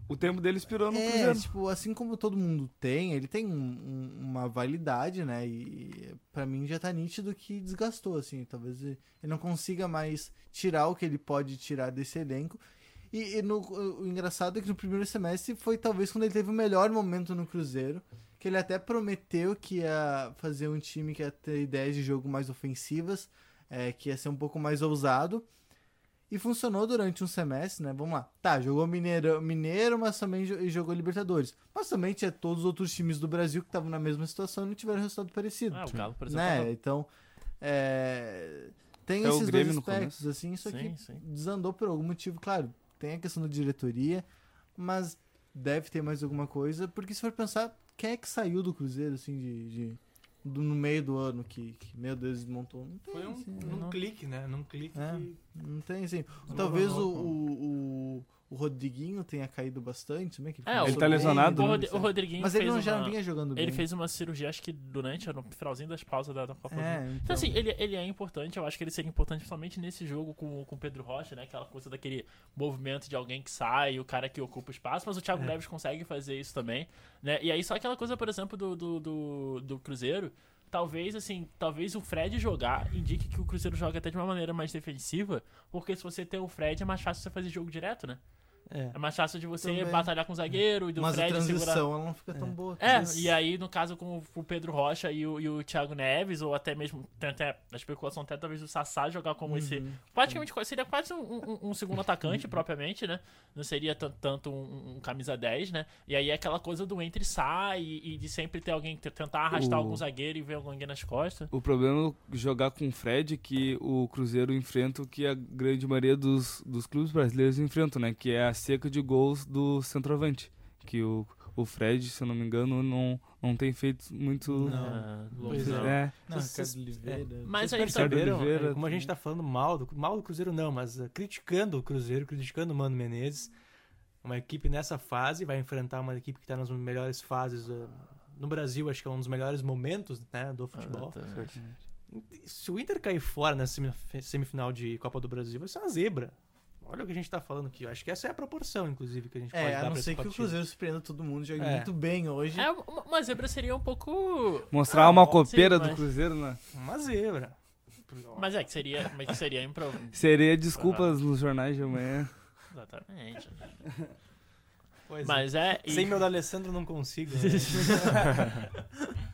O tempo dele expirou no é, Cruzeiro. tipo, assim como todo mundo tem, ele tem um- um- uma validade, né? E pra mim já tá nítido que desgastou, assim. Talvez ele não consiga mais tirar o que ele pode tirar desse elenco. E, e no, o engraçado é que no primeiro semestre foi talvez quando ele teve o melhor momento no Cruzeiro. Que ele até prometeu que ia fazer um time que ia ter ideias de jogo mais ofensivas, é, que ia ser um pouco mais ousado. E funcionou durante um semestre, né? Vamos lá. Tá, jogou Mineiro, Mineiro mas também jo- jogou Libertadores. Mas também tinha todos os outros times do Brasil que estavam na mesma situação e não tiveram resultado parecido. Ah, o Galo, por exemplo, né? Então, é, tem esses dois aspectos, assim, isso aqui Sim, sim. desandou por algum motivo, claro. Tem a questão da diretoria, mas deve ter mais alguma coisa, porque se for pensar, quem é que saiu do Cruzeiro, assim, de... de- do- no meio do ano que, que, meu Deus, desmontou? Não tem, Foi um, assim, num não. clique, né? Num clique É. que... não tem, assim. Talvez o, o, o, o Rodriguinho tenha caído bastante, também. Que É, começou ele tá bem, lesionado, O, né? Rod- o Rodriguinho Mas ele fez não, já uma- vinha jogando bem. Ele fez uma cirurgia, acho que durante, no finalzinho das pausas da, da Copa do Mundo. É, Então, então, assim, ele, ele é importante, eu acho que ele seria importante principalmente nesse jogo com com o Pedro Rocha, né? Aquela coisa daquele movimento de alguém que sai, o cara que ocupa o espaço, mas o Thiago É. Neves consegue fazer isso também, né? E aí só aquela coisa, por exemplo, do, do, do, do Cruzeiro, talvez, assim, talvez o Fred jogar indique que o Cruzeiro joga até de uma maneira mais defensiva, porque se você tem o Fred é mais fácil você fazer jogo direto, né? É. É mais fácil de você Também. batalhar com o zagueiro e do Mas a Fred transição segurar. ela não fica tão boa. É, Mas- e aí, no caso, com o Pedro Rocha e o, e o Thiago Neves, ou até mesmo, tem até a especulação até talvez o Sassá jogar como esse. Praticamente seria quase um, um- um segundo atacante, propriamente, né? Não seria tan- tanto um, um camisa 10, né? E aí é aquela coisa do entre e sai e, e de sempre ter alguém te- tentar arrastar O- algum zagueiro e ver alguém nas costas. O problema é jogar com o Fred que o Cruzeiro enfrenta o que a grande maioria dos, dos clubes brasileiros enfrentam, né? Que é a seca de gols do centroavante. Que o, o Fred, se eu não me engano, não, não tem feito muito. Ah, Pois não. É, Não, Vocês- Oliveira. Mas Vocês aí tá- perceberam, Oliveira, é, como a gente tá falando mal do, mal do Cruzeiro não, mas uh, criticando o Cruzeiro, criticando o Mano Menezes, uma equipe nessa fase vai enfrentar uma equipe que tá nas melhores fases uh, no Brasil, acho que é um dos melhores momentos, né, do futebol. Exatamente. Se o Inter cair fora nessa semi- semifinal de Copa do Brasil, vai ser uma zebra. Olha o que a gente tá falando aqui. Eu acho que essa é a proporção, inclusive, que a gente pode É, dar a não pra ser que o. Cruzeiro surpreenda todo mundo, jogue É. muito bem hoje. É, uma zebra seria um pouco. mostrar Ah, uma sim, copeira mas- do Cruzeiro, né? Uma zebra. Mas é que seria. Mas que seria improv... Seria desculpas nos jornais de amanhã. Exatamente. Pois é. Mas é. e- Sem meu da Alessandro não consigo. né?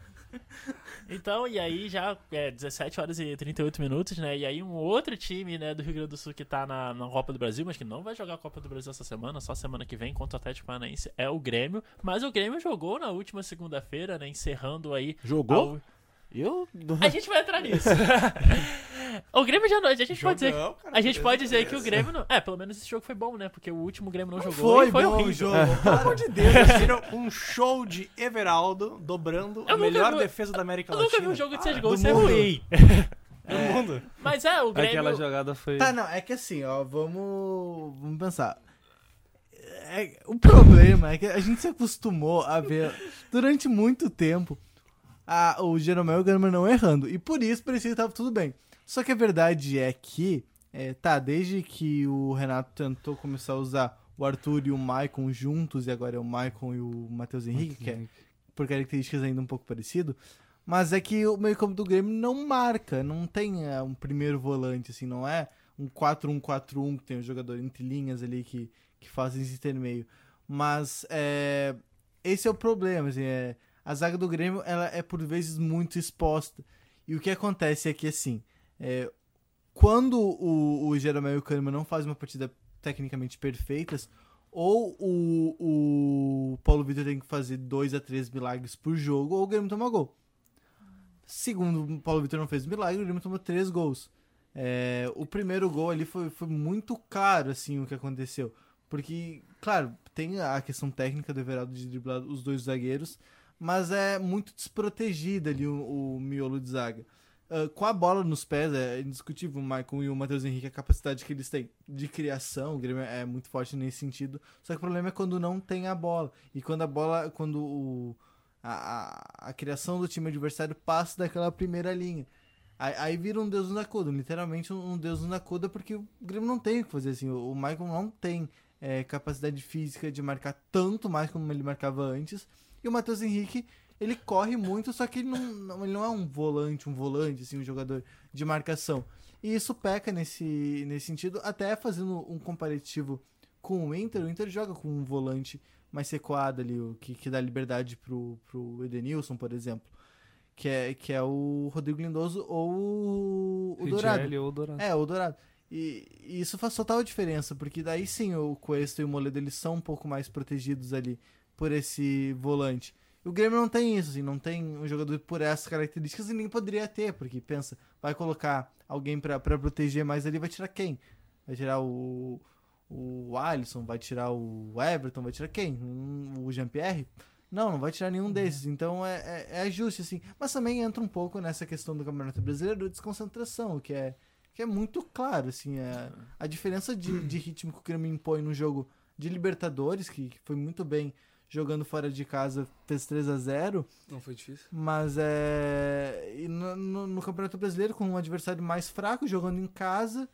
Então, e aí já é 17 horas e 38 minutos, né? E aí um outro time, né, do Rio Grande do Sul que tá na, na Copa do Brasil, mas que não vai jogar a Copa do Brasil essa semana, só semana que vem contra o Atlético Paranaense, é o Grêmio. Mas o Grêmio jogou na última segunda-feira, né, encerrando aí... Jogou? a- Eu. A gente vai entrar nisso. o Grêmio já não... A gente pode dizer... Jogão, cara, A gente pode dizer que o Grêmio não... É, pelo menos esse jogo foi bom, né? Porque o último Grêmio não, jogou foi e foi bom o horrível. jogo. Pelo amor de Deus, eles viram um show de Everaldo dobrando Eu a melhor vi- defesa da América Eu Latina. nunca vi um jogo de seis Ah, gols do ser mundo. ruim. Do mundo. Mas é, o Grêmio... Aquela jogada foi. Tá, não, é que assim, ó, vamos, vamos pensar. É, o problema é que a gente se acostumou a ver durante muito tempo a, o Jeromel e o Gama não errando. E por isso parecia que tava tudo bem. Só que a verdade é que, é, tá, desde que o Renato tentou começar a usar o Arthur e o Maicon juntos, e agora é o Maicon e o Matheus Henrique, que é por características ainda um pouco parecido. Mas é que o meio campo do Grêmio não marca, não tem é, um primeiro volante, assim, não é um 4-1-4-1 que tem um jogador entre linhas ali que, que fazem esse intermeio. Mas é, esse é o problema, assim, é, a zaga do Grêmio ela é por vezes muito exposta. E o que acontece é que, assim, é, quando o, o Jeromel e o Kahneman não fazem uma partida tecnicamente perfeitas, ou o, o Paulo Vitor tem que fazer dois a três milagres por jogo, ou o Grêmio toma gol. Segundo o Paulo Vitor não fez milagre, o Grêmio tomou três gols. É, o primeiro gol ali foi, foi muito caro, assim, o que aconteceu. Porque, claro, tem a questão técnica do Everaldo de driblar os dois zagueiros, mas é muito desprotegido ali o, o miolo de zaga. Ah, com a bola nos pés, é indiscutível o Maicon e o Matheus Henrique, a capacidade que eles têm de criação, o Grêmio é muito forte nesse sentido. Só que o problema é quando não tem a bola. E quando a bola, quando o, a, a, a criação do time adversário passa daquela primeira linha. Aí, aí vira um Deus na Nacuda, literalmente um, Deus na Nacuda, porque o Grêmio não tem o que fazer assim. O, o Michael não tem é, capacidade física de marcar tanto mais como ele marcava antes. E o Matheus Henrique, ele corre muito, só que ele não, não- ele não é um volante, um volante, assim, um jogador de marcação. E isso peca nesse, nesse sentido, até fazendo um comparativo com o Inter, o Inter joga com um volante mais sequado ali, o que, que dá liberdade pro, pro Edenilson, por exemplo. Que é, que é o Rodrigo Lindoso ou o, o Dourado. Ou Dourado. É, o Dourado. E, e isso faz total diferença, porque daí sim o Cuesta e o Moledo eles são um pouco mais protegidos ali por esse volante. O Grêmio não tem isso, assim, não tem um jogador por essas características e nem poderia ter, porque pensa, vai colocar alguém pra pra proteger mais ali, vai tirar quem? Vai tirar o, o Alisson, vai tirar o Everton, vai tirar quem? O Jean-Pierre? Não, não vai tirar nenhum desses. Então é, é, é ajuste, assim. Mas também entra um pouco nessa questão do Campeonato Brasileiro de desconcentração, que é, que é muito claro, assim. É, a diferença de, de ritmo que o Grêmio impõe no jogo de Libertadores, que, que foi muito bem jogando fora de casa, fez 3 a 0 Não foi difícil. mas é. e no, no- no Campeonato Brasileiro, com um adversário mais fraco, jogando em casa,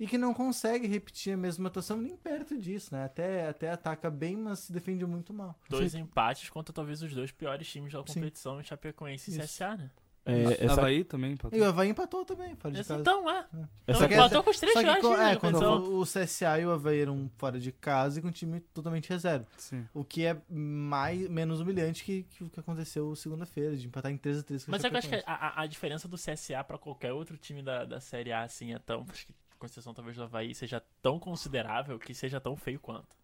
e que não consegue repetir a mesma atuação nem perto disso, né? Até, até ataca bem, mas se defende muito mal. Dois empates contra talvez os dois piores times da Sim. competição, Chapecoense e Isso. CSA, né? É, essa, Havaí também, empatou. E o Havaí empatou também, fora de Esse- casa. Então, é. essa Então, que- empatou com os três finais co- é, quando competição. o CSA e o Havaí eram fora de casa e com um time totalmente reserva. Sim. O que é mais, menos humilhante que, que o que aconteceu segunda-feira, de empatar em 3x3 com o Mas é que eu acho que a- a diferença do CSA pra qualquer outro time da, da Série A, assim, é tão. Acho que com exceção talvez do Havaí, seja tão considerável que seja tão feio quanto.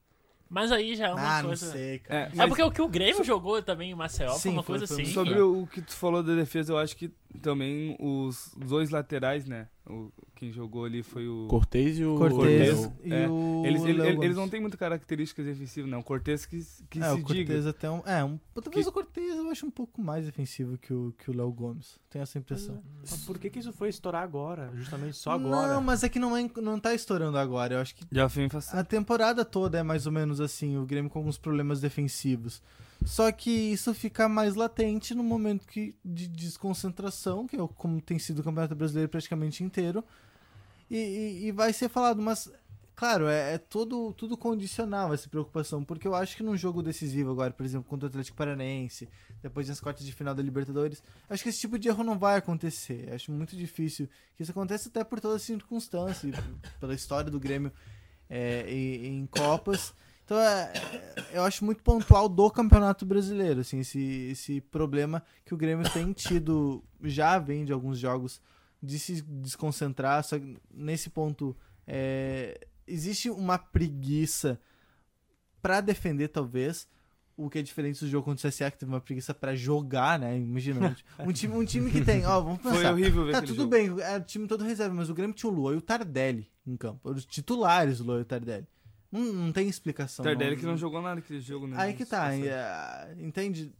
Mas aí já é uma Ah, não coisa. sei, cara. É, É mas porque o que o Grêmio jogou também em Maceió foi uma coisa foi assim. sobre o que tu falou da defesa, eu acho que também os dois laterais, né? O, quem jogou ali foi o. Cortez e o. Cortez É. Eles, ele- Léo ele- Gomes. eles não têm muitas características defensivas, não. O Cortez que, que é, se o Cortez diga. até um. É, um, talvez Que- o Cortez eu acho um pouco mais defensivo que o que o Léo Gomes. Tenho essa impressão. Mas por que, que isso foi estourar agora? Justamente só agora. Não, mas é que não, é, não tá estourando agora. Eu acho que Já foi a temporada toda é mais ou menos assim, o Grêmio com alguns problemas defensivos. Só que isso fica mais latente no momento que, de desconcentração, que é como tem sido o Campeonato Brasileiro praticamente inteiro. E, e- e vai ser falado, mas, claro, é, é todo, tudo condicional essa preocupação, porque eu acho que num jogo decisivo agora, por exemplo, contra o Atlético Paranaense, depois das quartas de final da Libertadores, acho que esse tipo de erro não vai acontecer. Acho muito difícil que isso aconteça até por todas as circunstâncias, e pela história do Grêmio é, e- em Copas. Então, é, é, eu acho muito pontual do Campeonato Brasileiro, assim, esse, esse problema que o Grêmio tem tido, já vem de alguns jogos, de se desconcentrar, só que nesse ponto é, existe uma preguiça pra defender, talvez, o que é diferente do jogo contra o CSA, que teve uma preguiça pra jogar, né? Imagina, um time, um time que tem, ó, vamos pensar. Foi horrível ver Tá, tudo jogo. bem, é o time todo reserva, mas o Grêmio tinha o Lua e o Tardelli em campo. Os titulares, o Lua e o Tardelli. Não, não tem explicação. Tardelli que não jogou nada aquele jogo, né? Aí que tá, é, entende?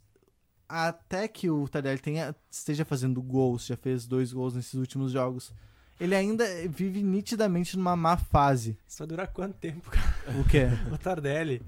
Até que o Tardelli tenha, esteja fazendo gols, já fez dois gols nesses últimos jogos, ele ainda vive nitidamente numa má fase. Isso vai durar quanto tempo, cara? O quê? O Tardelli.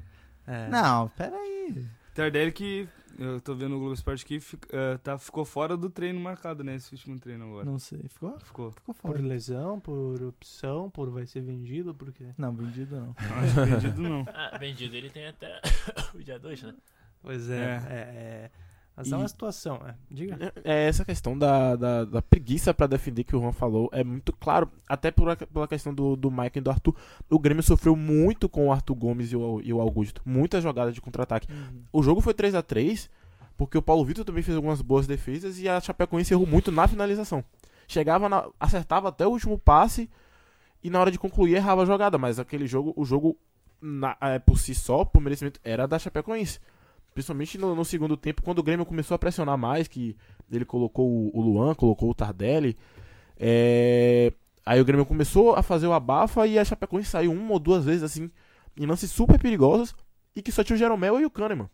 É. Não, peraí. Tardelli que, eu tô vendo o Globo Esporte aqui, fic- eh, tá, ficou fora do treino marcado, né? Esse último treino agora. Não sei. Ficou? Ficou. Ficou Por fora. lesão, por opção, por vai ser vendido, por quê? Não, vendido não. Não acho perdido, não. Ah, vendido ele tem até o dia 2, né? Pois é. É. é, é. Mas é E- uma situação, é. Diga. É essa questão da, da, da preguiça pra defender que o Juan falou é muito claro, até por, a- pela questão do, do Mike e do Arthur. O Grêmio sofreu muito com o Arthur Gomes e o, e o Augusto. Muitas jogadas de contra-ataque. O jogo foi 3 a 3 porque o Paulo Vitor também fez algumas boas defesas e a Chapecoense errou muito na finalização. Chegava, na- acertava até o último passe e na hora de concluir errava a jogada, mas aquele jogo, o jogo na- é, por si só, por merecimento, era da Chapecoense. Principalmente no, no segundo tempo, quando o Grêmio começou a pressionar mais, que ele colocou o, o Luan, colocou o Tardelli. é, Aí o Grêmio começou a fazer o abafa e a Chapecoense saiu uma ou duas vezes assim, em lances super perigosos, e que só tinha o Jeromel e o Kahneman.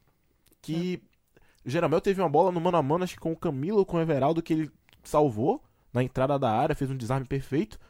Que o Jeromel teve uma bola no mano a mano, acho que com o Camilo ou com o Everaldo, que ele salvou na entrada da área, fez um desarme perfeito.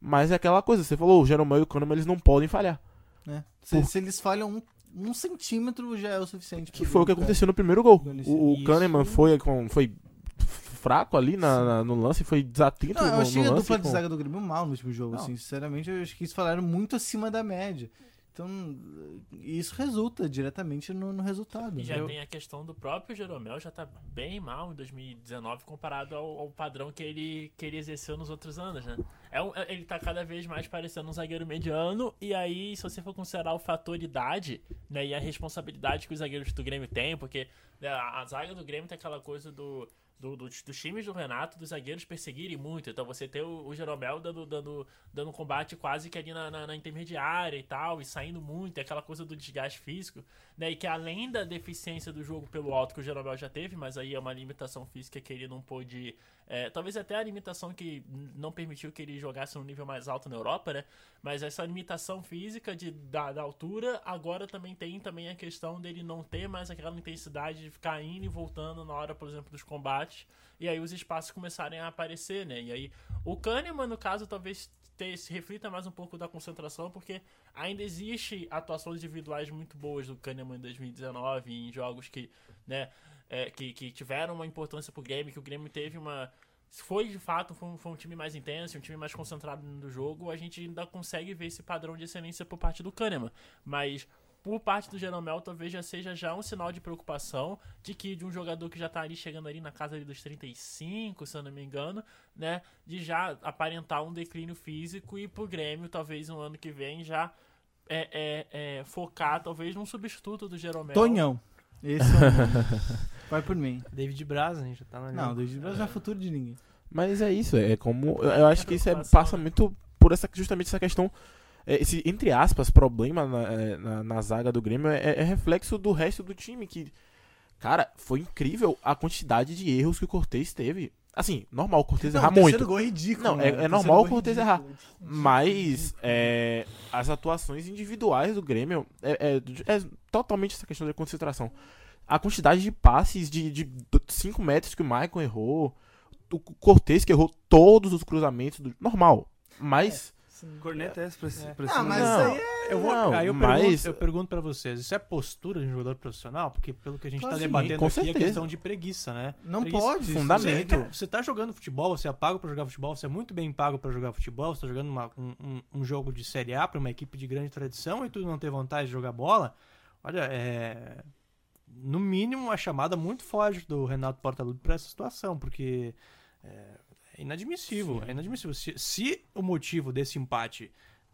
Mas é aquela coisa, você falou, o Jeromel e o Kahneman eles não podem falhar. né? Se, Por- se eles falham um, um centímetro, já é o suficiente. Que foi o que jogo, aconteceu no primeiro gol. O, o Kahneman foi, com, foi fraco ali na, na- no lance, foi desatento Não, eu achei no a lance. dupla de com- zaga do Grêmio mal no último jogo, assim. Sinceramente, eu acho que eles falaram muito acima da média. Então, isso resulta diretamente no, no resultado. E já Eu- tem a questão do próprio Jeromel, já tá bem mal em 2019 comparado ao, ao padrão que ele, que ele exerceu nos outros anos, né? É um- ele tá cada vez mais parecendo um zagueiro mediano, e aí, se você for considerar o fator idade, né, e a responsabilidade que os zagueiros do Grêmio têm, porque né, a, a zaga do Grêmio tem aquela coisa do. Do, do- dos times do Renato, dos zagueiros perseguirem muito. Então você ter o, o Jeromel dando, dando, dando combate quase que ali na, na, na intermediária e tal, e saindo muito, aquela coisa do desgaste físico, né? E que além da deficiência do jogo pelo alto que o Jeromel já teve, mas aí é uma limitação física que ele não pôde. É, talvez até a limitação que não permitiu que ele jogasse num nível mais alto na Europa, né? Mas essa limitação física de, da, da altura, agora também tem também a questão dele não ter mais aquela intensidade de ficar indo e voltando na hora, por exemplo, dos combates. E aí os espaços começarem a aparecer, né? E aí o Kahneman, no caso, talvez te- se reflita mais um pouco da concentração, porque ainda existe atuações individuais muito boas do Kahneman em 2019, em jogos que, né, é, que, que tiveram uma importância pro Grêmio, que o Grêmio teve uma. Foi de fato foi um, foi um time mais intenso, um time mais concentrado no jogo, a gente ainda consegue ver esse padrão de excelência por parte do Kahneman. Mas por parte do Jeromel, talvez já seja já um sinal de preocupação de que de um jogador que já tá ali chegando ali na casa ali dos 35, se eu não me engano, né? De já aparentar um declínio físico e pro Grêmio, talvez no ano que vem, já é, é, é, focar, talvez, num substituto do Jeromel. Tonhão. Esse é o... Vai por mim. David Braz, né? Já tá na Não, David Braz não é futuro de ninguém. Mas é isso, é como. Eu, eu acho que isso é- passa né? muito por essa, justamente essa questão. é, Esse, entre aspas, problema na, é, na, na zaga do Grêmio é, é reflexo do resto do time. Que, cara, foi incrível a quantidade de erros que o Cortez teve. Assim, normal o Cortez errar o terceiro muito. gol é ridículo. Não, né? é- é normal o Cortez ridículo. Mas é, as atuações individuais do Grêmio é, é- é totalmente essa questão da concentração. A quantidade de passes de 5 metros que o Maicon errou, o Cortez que errou todos os cruzamentos do. Normal. Mas. Corneta é essa pra, É. pra Ah, cima mas do- isso aí é... Eu vou, Não, aí eu, mas- pergunto, eu pergunto pra vocês, isso é postura de um jogador profissional? Porque pelo que a gente Claro tá sim, debatendo com aqui é certeza. questão de preguiça, né? Não Preguiça. pode. Fundamento. Você, você tá jogando futebol, você é pago pra jogar futebol, você é muito bem pago pra jogar futebol, você tá jogando uma- um, um- um jogo de Série A pra uma equipe de grande tradição e tu não ter vontade de jogar bola, olha, é... No mínimo, uma chamada muito forte do Renato Portaluppi pra essa situação, porque é, é inadmissível, é inadmissível. Se, se o motivo desse empate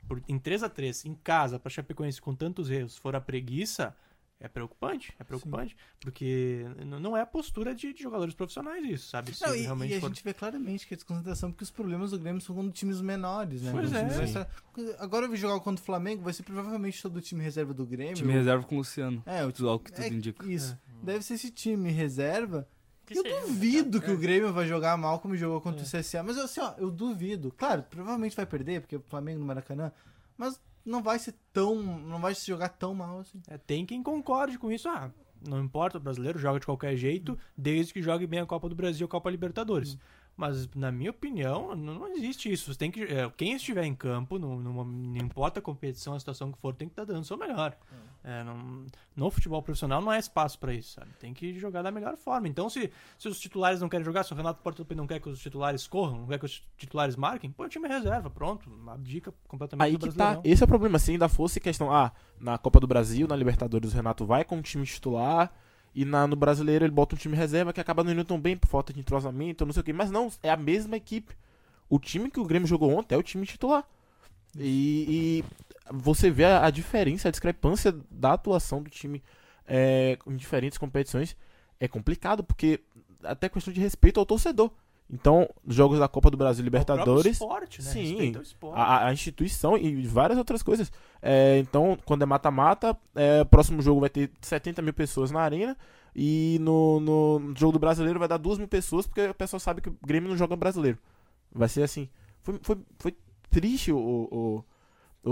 por- em 3 a 3 em casa pra Chapecoense com tantos erros for a preguiça, é preocupante, é preocupante, porque n- não é a postura de, de jogadores profissionais isso, sabe? Se Não, e, realmente e a for- gente vê claramente que é desconcentração, porque os problemas do Grêmio são com times menores, né? Pois é. Sim. extra- Agora eu vi jogar contra o Flamengo, vai ser provavelmente todo o time reserva do Grêmio. Time reserva com o Luciano. É, o Ao que tudo é, indica. Isso. Deve ser esse time reserva. Que eu seja, duvido cara. que o Grêmio vai jogar mal como jogou contra É. o CSA. Mas assim, ó, eu duvido. Claro, provavelmente vai perder, porque o Flamengo no Maracanã. Mas não vai ser tão. Não vai se jogar tão mal assim. É, tem quem concorde com isso. Ah, não importa, o brasileiro joga de qualquer jeito, desde que jogue bem a Copa do Brasil e a Copa Libertadores. Mas, na minha opinião, não, existe isso. Você tem que, é, quem estiver em campo, no, não importa a competição, a situação que for, tem que estar dando o seu melhor. É, não- no futebol profissional não há espaço para isso, sabe? Tem que jogar da melhor forma. Então, se, se os titulares não querem jogar, se o Renato Portaluppi não quer que os titulares corram, não quer que os titulares marquem, põe o time reserva, pronto. Abdica completamente Aí que tá. Esse é o problema. Se ainda fosse questão. Ah, na Copa do Brasil, na Libertadores, o Renato vai com o time titular. E na, no brasileiro ele bota um time reserva que acaba não indo tão bem por falta de entrosamento, não sei o que. Mas não, é a mesma equipe. O time que o Grêmio jogou ontem é o time titular. E, e você vê a, a diferença, a discrepância da atuação do time é, em diferentes competições. É complicado, porque até questão de respeito ao torcedor. Então, jogos da Copa do Brasil É o Libertadores. esporte, né? Sim. O. A, a instituição e várias outras coisas. É, então, quando é mata-mata, é, o próximo jogo vai ter 70 mil pessoas na arena. E no, no jogo do brasileiro vai dar 2 mil pessoas, porque o pessoal sabe que o Grêmio não joga brasileiro. Vai ser assim. Foi, foi, foi triste o, o-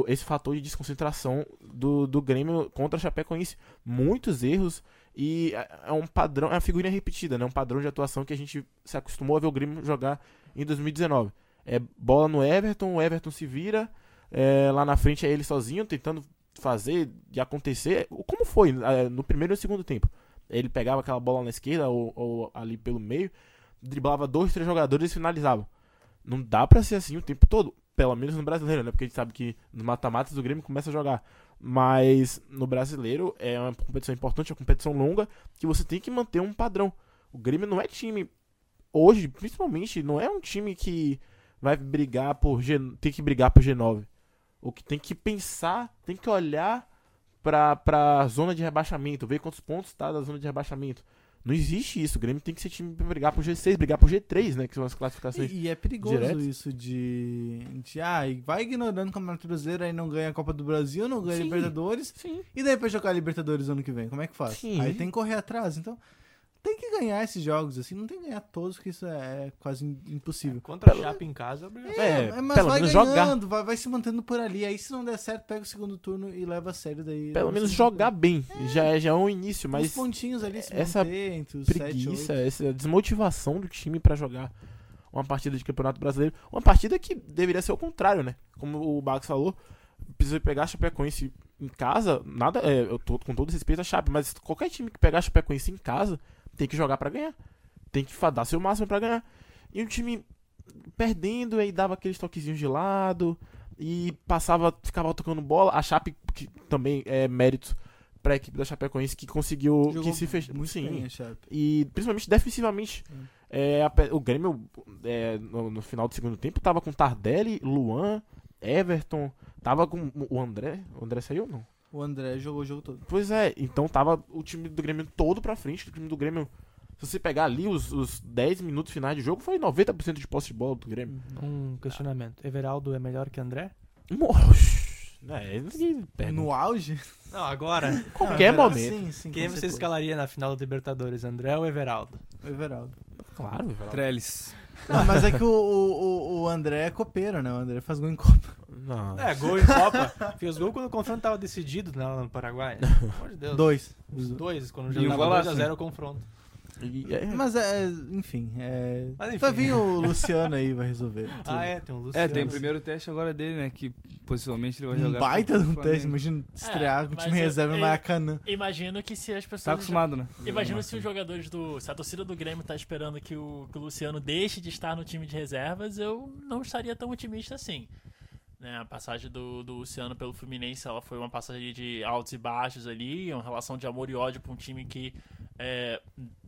o- esse fator de desconcentração do, do Grêmio contra a Chapecoense. Muitos erros. E é é um padrão, é uma figurinha repetida, né? Um padrão de atuação que a gente se acostumou a ver o Grêmio jogar em 2019. É bola no Everton, o Everton se vira, é, lá na frente é ele sozinho tentando fazer e acontecer. Como foi é, no primeiro e segundo tempo? Ele pegava aquela bola na esquerda ou, ou ali pelo meio, driblava dois, três jogadores e finalizava. Não dá pra ser assim o tempo todo. Pelo menos no brasileiro, né? Porque a gente sabe que nos mata-matas o Grêmio começa a jogar. Mas no brasileiro é uma competição importante, é uma competição longa, que você tem que manter um padrão. O Grêmio não é time. Hoje, principalmente, não é um time que vai brigar por G, tem que brigar por G9. O que tem que pensar, tem que olhar pra, pra zona de rebaixamento, ver quantos pontos tá da zona de rebaixamento. Não existe isso. O Grêmio tem que ser time pra brigar por G6, brigar por G3, né? Que são as classificações. E, e é perigoso direto. isso de, de. Ah, e vai ignorando o Campeonato Brasileiro, aí não ganha a Copa do Brasil, não ganha a Sim. Libertadores. Sim. E daí pra jogar a Libertadores ano que vem, como é que faz? Sim. Aí tem que correr atrás. Então, tem que ganhar esses jogos, assim. Não tem que ganhar todos, porque isso é quase im- impossível. Contra a Chape em casa, é. É, É, mas pelo vai menos ganhando, jogar. vai, vai se mantendo por ali. Aí se não der certo, pega o segundo turno e leva a sério daí. Pelo menos jogar bem. Já, é- já é um início, mas pontinhos ali se essa manter entre os preguiça, 7, 8. essa desmotivação do time pra jogar uma partida de Campeonato Brasileiro. Uma partida que deveria ser o contrário, né? Como o Bax falou, precisa pegar a Chapecoense em casa, nada, é, eu tô com todo respeito a Chape, mas qualquer time que pegar a Chapecoense em casa tem que jogar pra ganhar. Tem que dar seu máximo pra ganhar. E o time perdendo, aí dava aqueles toquezinhos de lado, e passava, ficava tocando bola. A Chape, que também é mérito pra equipe da Chapecoense, que conseguiu, Jogou que se fechou. muito Sim, bem a e principalmente defensivamente. Hum. É, ape- o Grêmio, é, no, no final do segundo tempo, tava com Tardelli, Luan, Everton, tava com o André. O André saiu ou não? O André jogou o jogo todo. Pois é, então tava o time do Grêmio todo pra frente. O time do Grêmio, se você pegar ali os, os 10 minutos finais de jogo, foi 90% de posse de bola do Grêmio. Um questionamento. Everaldo é melhor que André? Moxa, é. No auge? Não, agora. qualquer Não, momento. Sim, sim. Quem você escalaria na final da Libertadores, André ou Everaldo? O Everaldo. Claro, Everaldo. Trellis. Não, mas é que o, o, o- André é copeiro, né? O André faz gol em Copa. Não. É, gol em Copa. Fez gol quando o confronto tava decidido lá no Paraguai. Pelo amor de Deus. Dois. Os dois, quando já E tava golaço, 2x0 o confronto. E é- Mas é, enfim, é. Mas enfim. Vai vir o Luciano aí, vai resolver. tudo. Ah, é, tem um Luciano. É, tem o primeiro teste agora dele, né? Que possivelmente ele vai Um jogar. baita de um o teste, imagina estrear com o mas time eu- reserva no Maracanã. Imagino que se as pessoas. Tá acostumado, né? Imagina se os jogadores do. Se a torcida do Grêmio tá esperando que o, que o Luciano deixe de estar no time de reservas, eu não estaria tão otimista assim. Né, a passagem do, do Luciano pelo Fluminense ela foi uma passagem de altos e baixos ali, uma relação de amor e ódio para um time que é,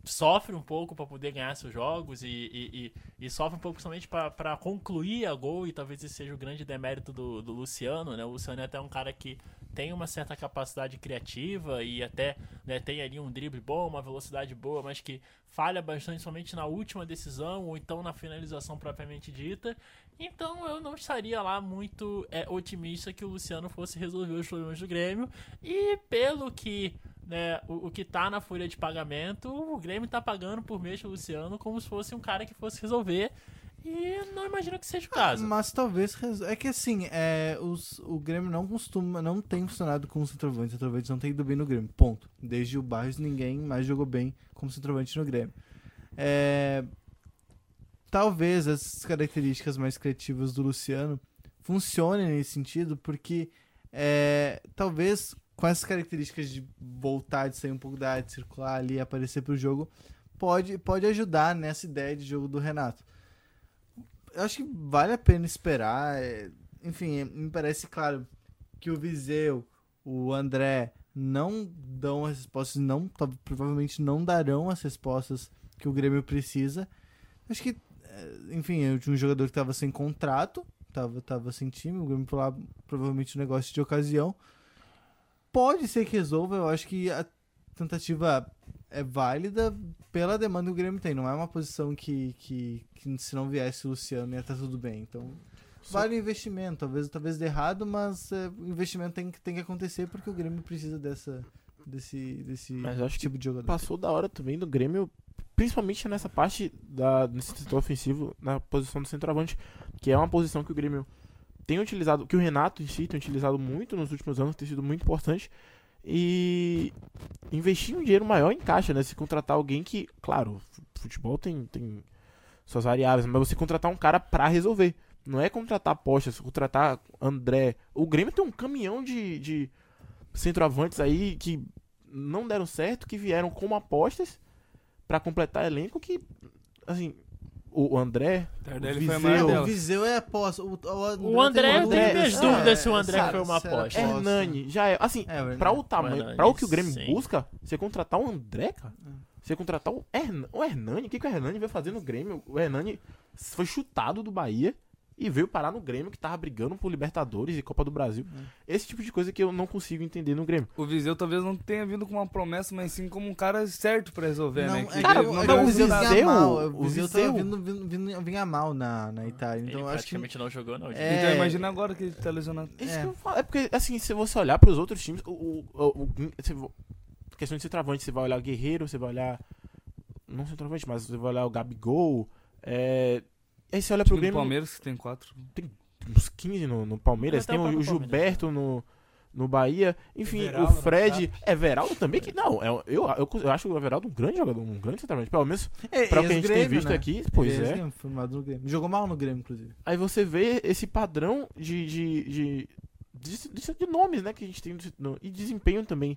sofre um pouco para poder ganhar seus jogos e, e, e- e sofre um pouco somente para concluir a gol, e talvez esse seja o grande demérito do, do Luciano. Né? O Luciano é até um cara que tem uma certa capacidade criativa e até né, tem ali um drible bom, uma velocidade boa, mas que falha bastante somente na última decisão ou então na finalização propriamente dita. Então eu não estaria lá muito é, otimista que o Luciano fosse resolver os problemas do Grêmio. E pelo que né, o, o que tá na folha de pagamento, o Grêmio tá pagando por mês o Luciano como se fosse um cara que fosse resolver. E não imagino que seja o caso. Mas talvez. É que assim, é, os, o Grêmio não costuma. Não tem funcionado com os centroavantes. Os centroavantes não tem ido bem no Grêmio. Ponto. Desde o Barros, ninguém mais jogou bem como centroavante no Grêmio. É, talvez essas características mais criativas do Luciano funcionem nesse sentido, porque é, talvez com essas características de voltar, de sair um pouco da área, de circular ali, aparecer pro jogo, pode, pode ajudar nessa ideia de jogo do Renato. Eu acho que vale a pena esperar. é, Enfim, é, me parece claro que o Viseu, o André não dão as respostas, não, provavelmente não darão as respostas que o Grêmio precisa. Acho que, é, enfim, eu tinha um jogador que estava sem contrato, tava, tava sem time, o Grêmio lá provavelmente um negócio de ocasião. Pode ser que resolva, eu acho que a tentativa é válida pela demanda que o Grêmio tem. Não é uma posição que, que, que se não viesse o Luciano ia estar tudo bem. Então, vale o investimento. Talvez, talvez dê errado, mas é, o investimento tem, que- tem que acontecer porque o Grêmio precisa dessa, desse, desse tipo de jogador. passou da hora também do Grêmio, principalmente nessa parte da, nesse setor ofensivo, na posição do centroavante, que é uma posição que o Grêmio tem utilizado, que o Renato em si tem utilizado muito nos últimos anos, tem sido muito importante. E investir um dinheiro maior em caixa, né? Se contratar alguém que, claro, fu- futebol tem, tem suas variáveis, mas você contratar um cara pra resolver. Não é contratar apostas, contratar André. O Grêmio tem um caminhão de, de centroavantes aí que não deram certo, que vieram como apostas pra completar elenco que, assim, o André, Tardelli o foi a Viseu, maior o. Viseu é aposta. O, O André, eu tenho minhas é, dúvidas se o André sabe, foi uma se era aposta. aposta. Hernani, já é. Assim, É, o Hernani. pra o tamanho, Hernani, pra o que o Grêmio sim. busca, você contratar o André, cara. Você contratar o, Hern, o Hernani, o que, que o Hernani veio fazer no Grêmio? O Hernani foi chutado do Bahia e veio parar no Grêmio que tava brigando por Libertadores e Copa do Brasil. Esse tipo de coisa que eu não consigo entender no Grêmio. O Viseu talvez não tenha vindo com uma promessa, mas sim como um cara certo pra resolver, Não, né? é Que Cara, que ele o- não, é que o Viseu- vinha mal. o O Viseu Viseu- tava vindo, vindo, vindo- vinha mal na, na Itália. Ele Então eu acho que praticamente não jogou, não. É. Então imagina agora que ele tá lesionado. Isso É. que eu falo. É porque, assim, se você olhar pros outros times, o, o, o- o- questão de centroavante, você vai olhar o Guerreiro, você vai olhar. Não centroavante, mas você vai olhar o Gabigol. É, aí você olha O pro Grêmio. Palmeiras que tem quatro. uns 15 no, no Palmeiras, tem o o, próprio Gilberto no, no Bahia, enfim, Everaldo o Fred. É, Veraldo também que. Não, é, eu, eu, eu acho o Everaldo um grande jogador, um grande centroavante. Pelo menos É, pra o que a gente tem visto né? aqui, pois é. ex-Grêmio, Formado no Grêmio. Jogou mal no Grêmio, inclusive. Aí você vê esse padrão de, de, de, de, de- de nomes, né, que a gente tem no- e desempenho também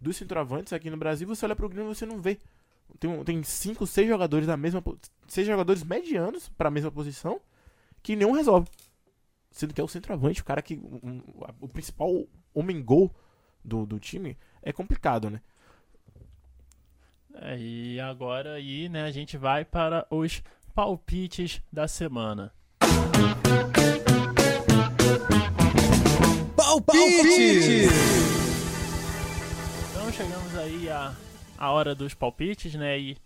dos centroavantes aqui no Brasil. Você olha pro Grêmio e você não vê. Tem, tem cinco, seis jogadores da mesma seis jogadores medianos pra mesma posição que nenhum resolve. sendo que é o centroavante, o cara que. um- o principal homem-gol do, do time, é complicado, né? É, e agora aí, né, a gente vai para os palpites da semana. Palpite! Então chegamos aí à, à hora dos palpites, né? E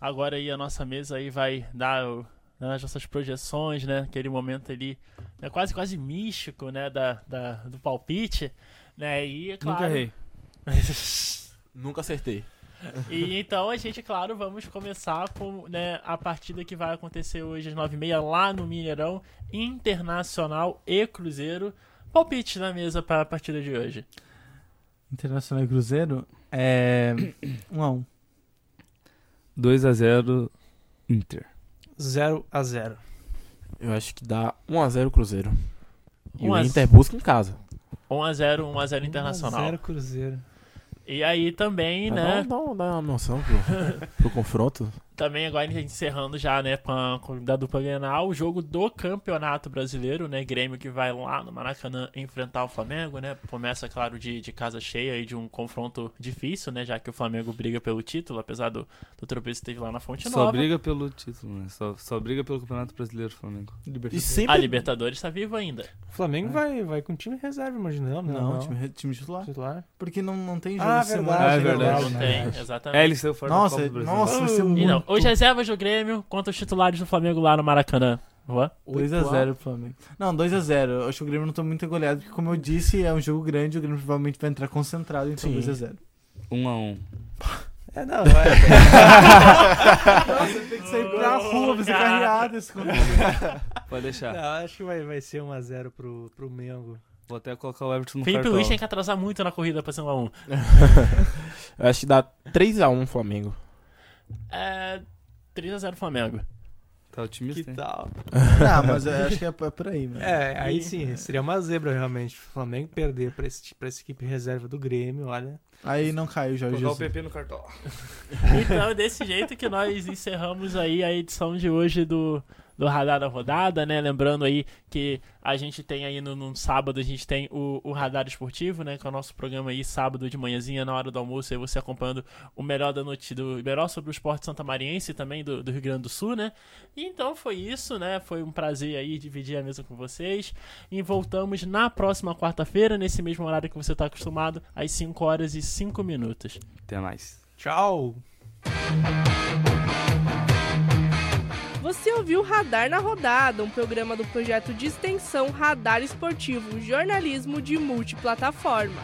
agora aí a nossa mesa aí vai dar o- as nossas projeções, né? Aquele momento ali, né, quase quase místico, né? Da, da- do palpite, né? E é claro. Nunca errei. Nunca acertei. E então a gente, claro, vamos começar com né, a partida que vai acontecer hoje às 9h30 lá no Mineirão, Internacional e Cruzeiro. Palpite na mesa para a partida de hoje. Internacional e Cruzeiro é 1 a 1 2x0 Inter. 0 a 0 Eu acho que dá 1x0 Cruzeiro. E 1 o Inter busca em casa. 1x0, 1x0 Internacional. 0 Cruzeiro. E aí também, Dá- né? Dá, dá uma noção pro, pro confronto. Também agora encerrando já, né, com a, com da dupla Grenal, o jogo do Campeonato Brasileiro, né, Grêmio que vai lá no Maracanã enfrentar o Flamengo, né, começa, claro, de, de casa cheia e de um confronto difícil, né, já que o Flamengo briga pelo título, apesar do, do tropeço que teve lá na Fonte Só Nova. briga pelo título, né? Só, só briga pelo Campeonato Brasileiro, Flamengo. E A sempre. Libertadores tá viva ainda. O Flamengo vai, vai com time reserva, imagina. Não, Não, time, time titular. titular. Porque não, não tem jogo Ah, de semana. verdade, é verdade. Não verdade. tem, exatamente. É, ele saiu fora Nossa, da Copa do Brasil. nossa, vai ser E muito. não, os reservas do Grêmio contra os titulares do Flamengo lá no Maracanã. Juan? 2x0 pro Flamengo. Não, 2x0. Eu acho que o Grêmio não tá muito goleado, porque como eu disse, é um jogo grande, o Grêmio provavelmente vai entrar concentrado, então Sim. 2x0. 1x1. É, não, é. Nossa, tem que sair pra rua, fazer Caraca. carreada esse Pode deixar. não, acho que vai, vai ser 1x0 pro, pro Mengo. Vou até colocar o Everton no Felipe cartão. Luiz tem que atrasar muito na corrida pra ser 1x1. Eu acho que dá 3x1 Flamengo. É. 3x0 Flamengo. Tá otimista, Que hein? tal? Ah, mas eu acho que é, é por aí, mano. É, aí sim, seria uma zebra realmente. O Flamengo perder pra, esse, pra essa equipe reserva do Grêmio, olha. Aí não caiu já o Colocar o Jesus. PP no cartão. Então é desse jeito que nós encerramos aí a edição de hoje do, do Radar da Rodada, né? Lembrando aí que a gente tem aí no, no sábado, a gente tem o, o Radar Esportivo, né? Que é o nosso programa aí, sábado de manhãzinha, na hora do almoço, aí você acompanhando o melhor da noite, do melhor sobre o esporte santamariense e também do, do Rio Grande do Sul, né? E então foi isso, né? Foi um prazer aí dividir a mesa com vocês. E voltamos na próxima quarta-feira, nesse mesmo horário que você está acostumado, às 5 horas e 5 minutos. Até mais. Tchau! Você ouviu Radar na Rodada, um programa do projeto de extensão Radar Esportivo, jornalismo de multiplataforma.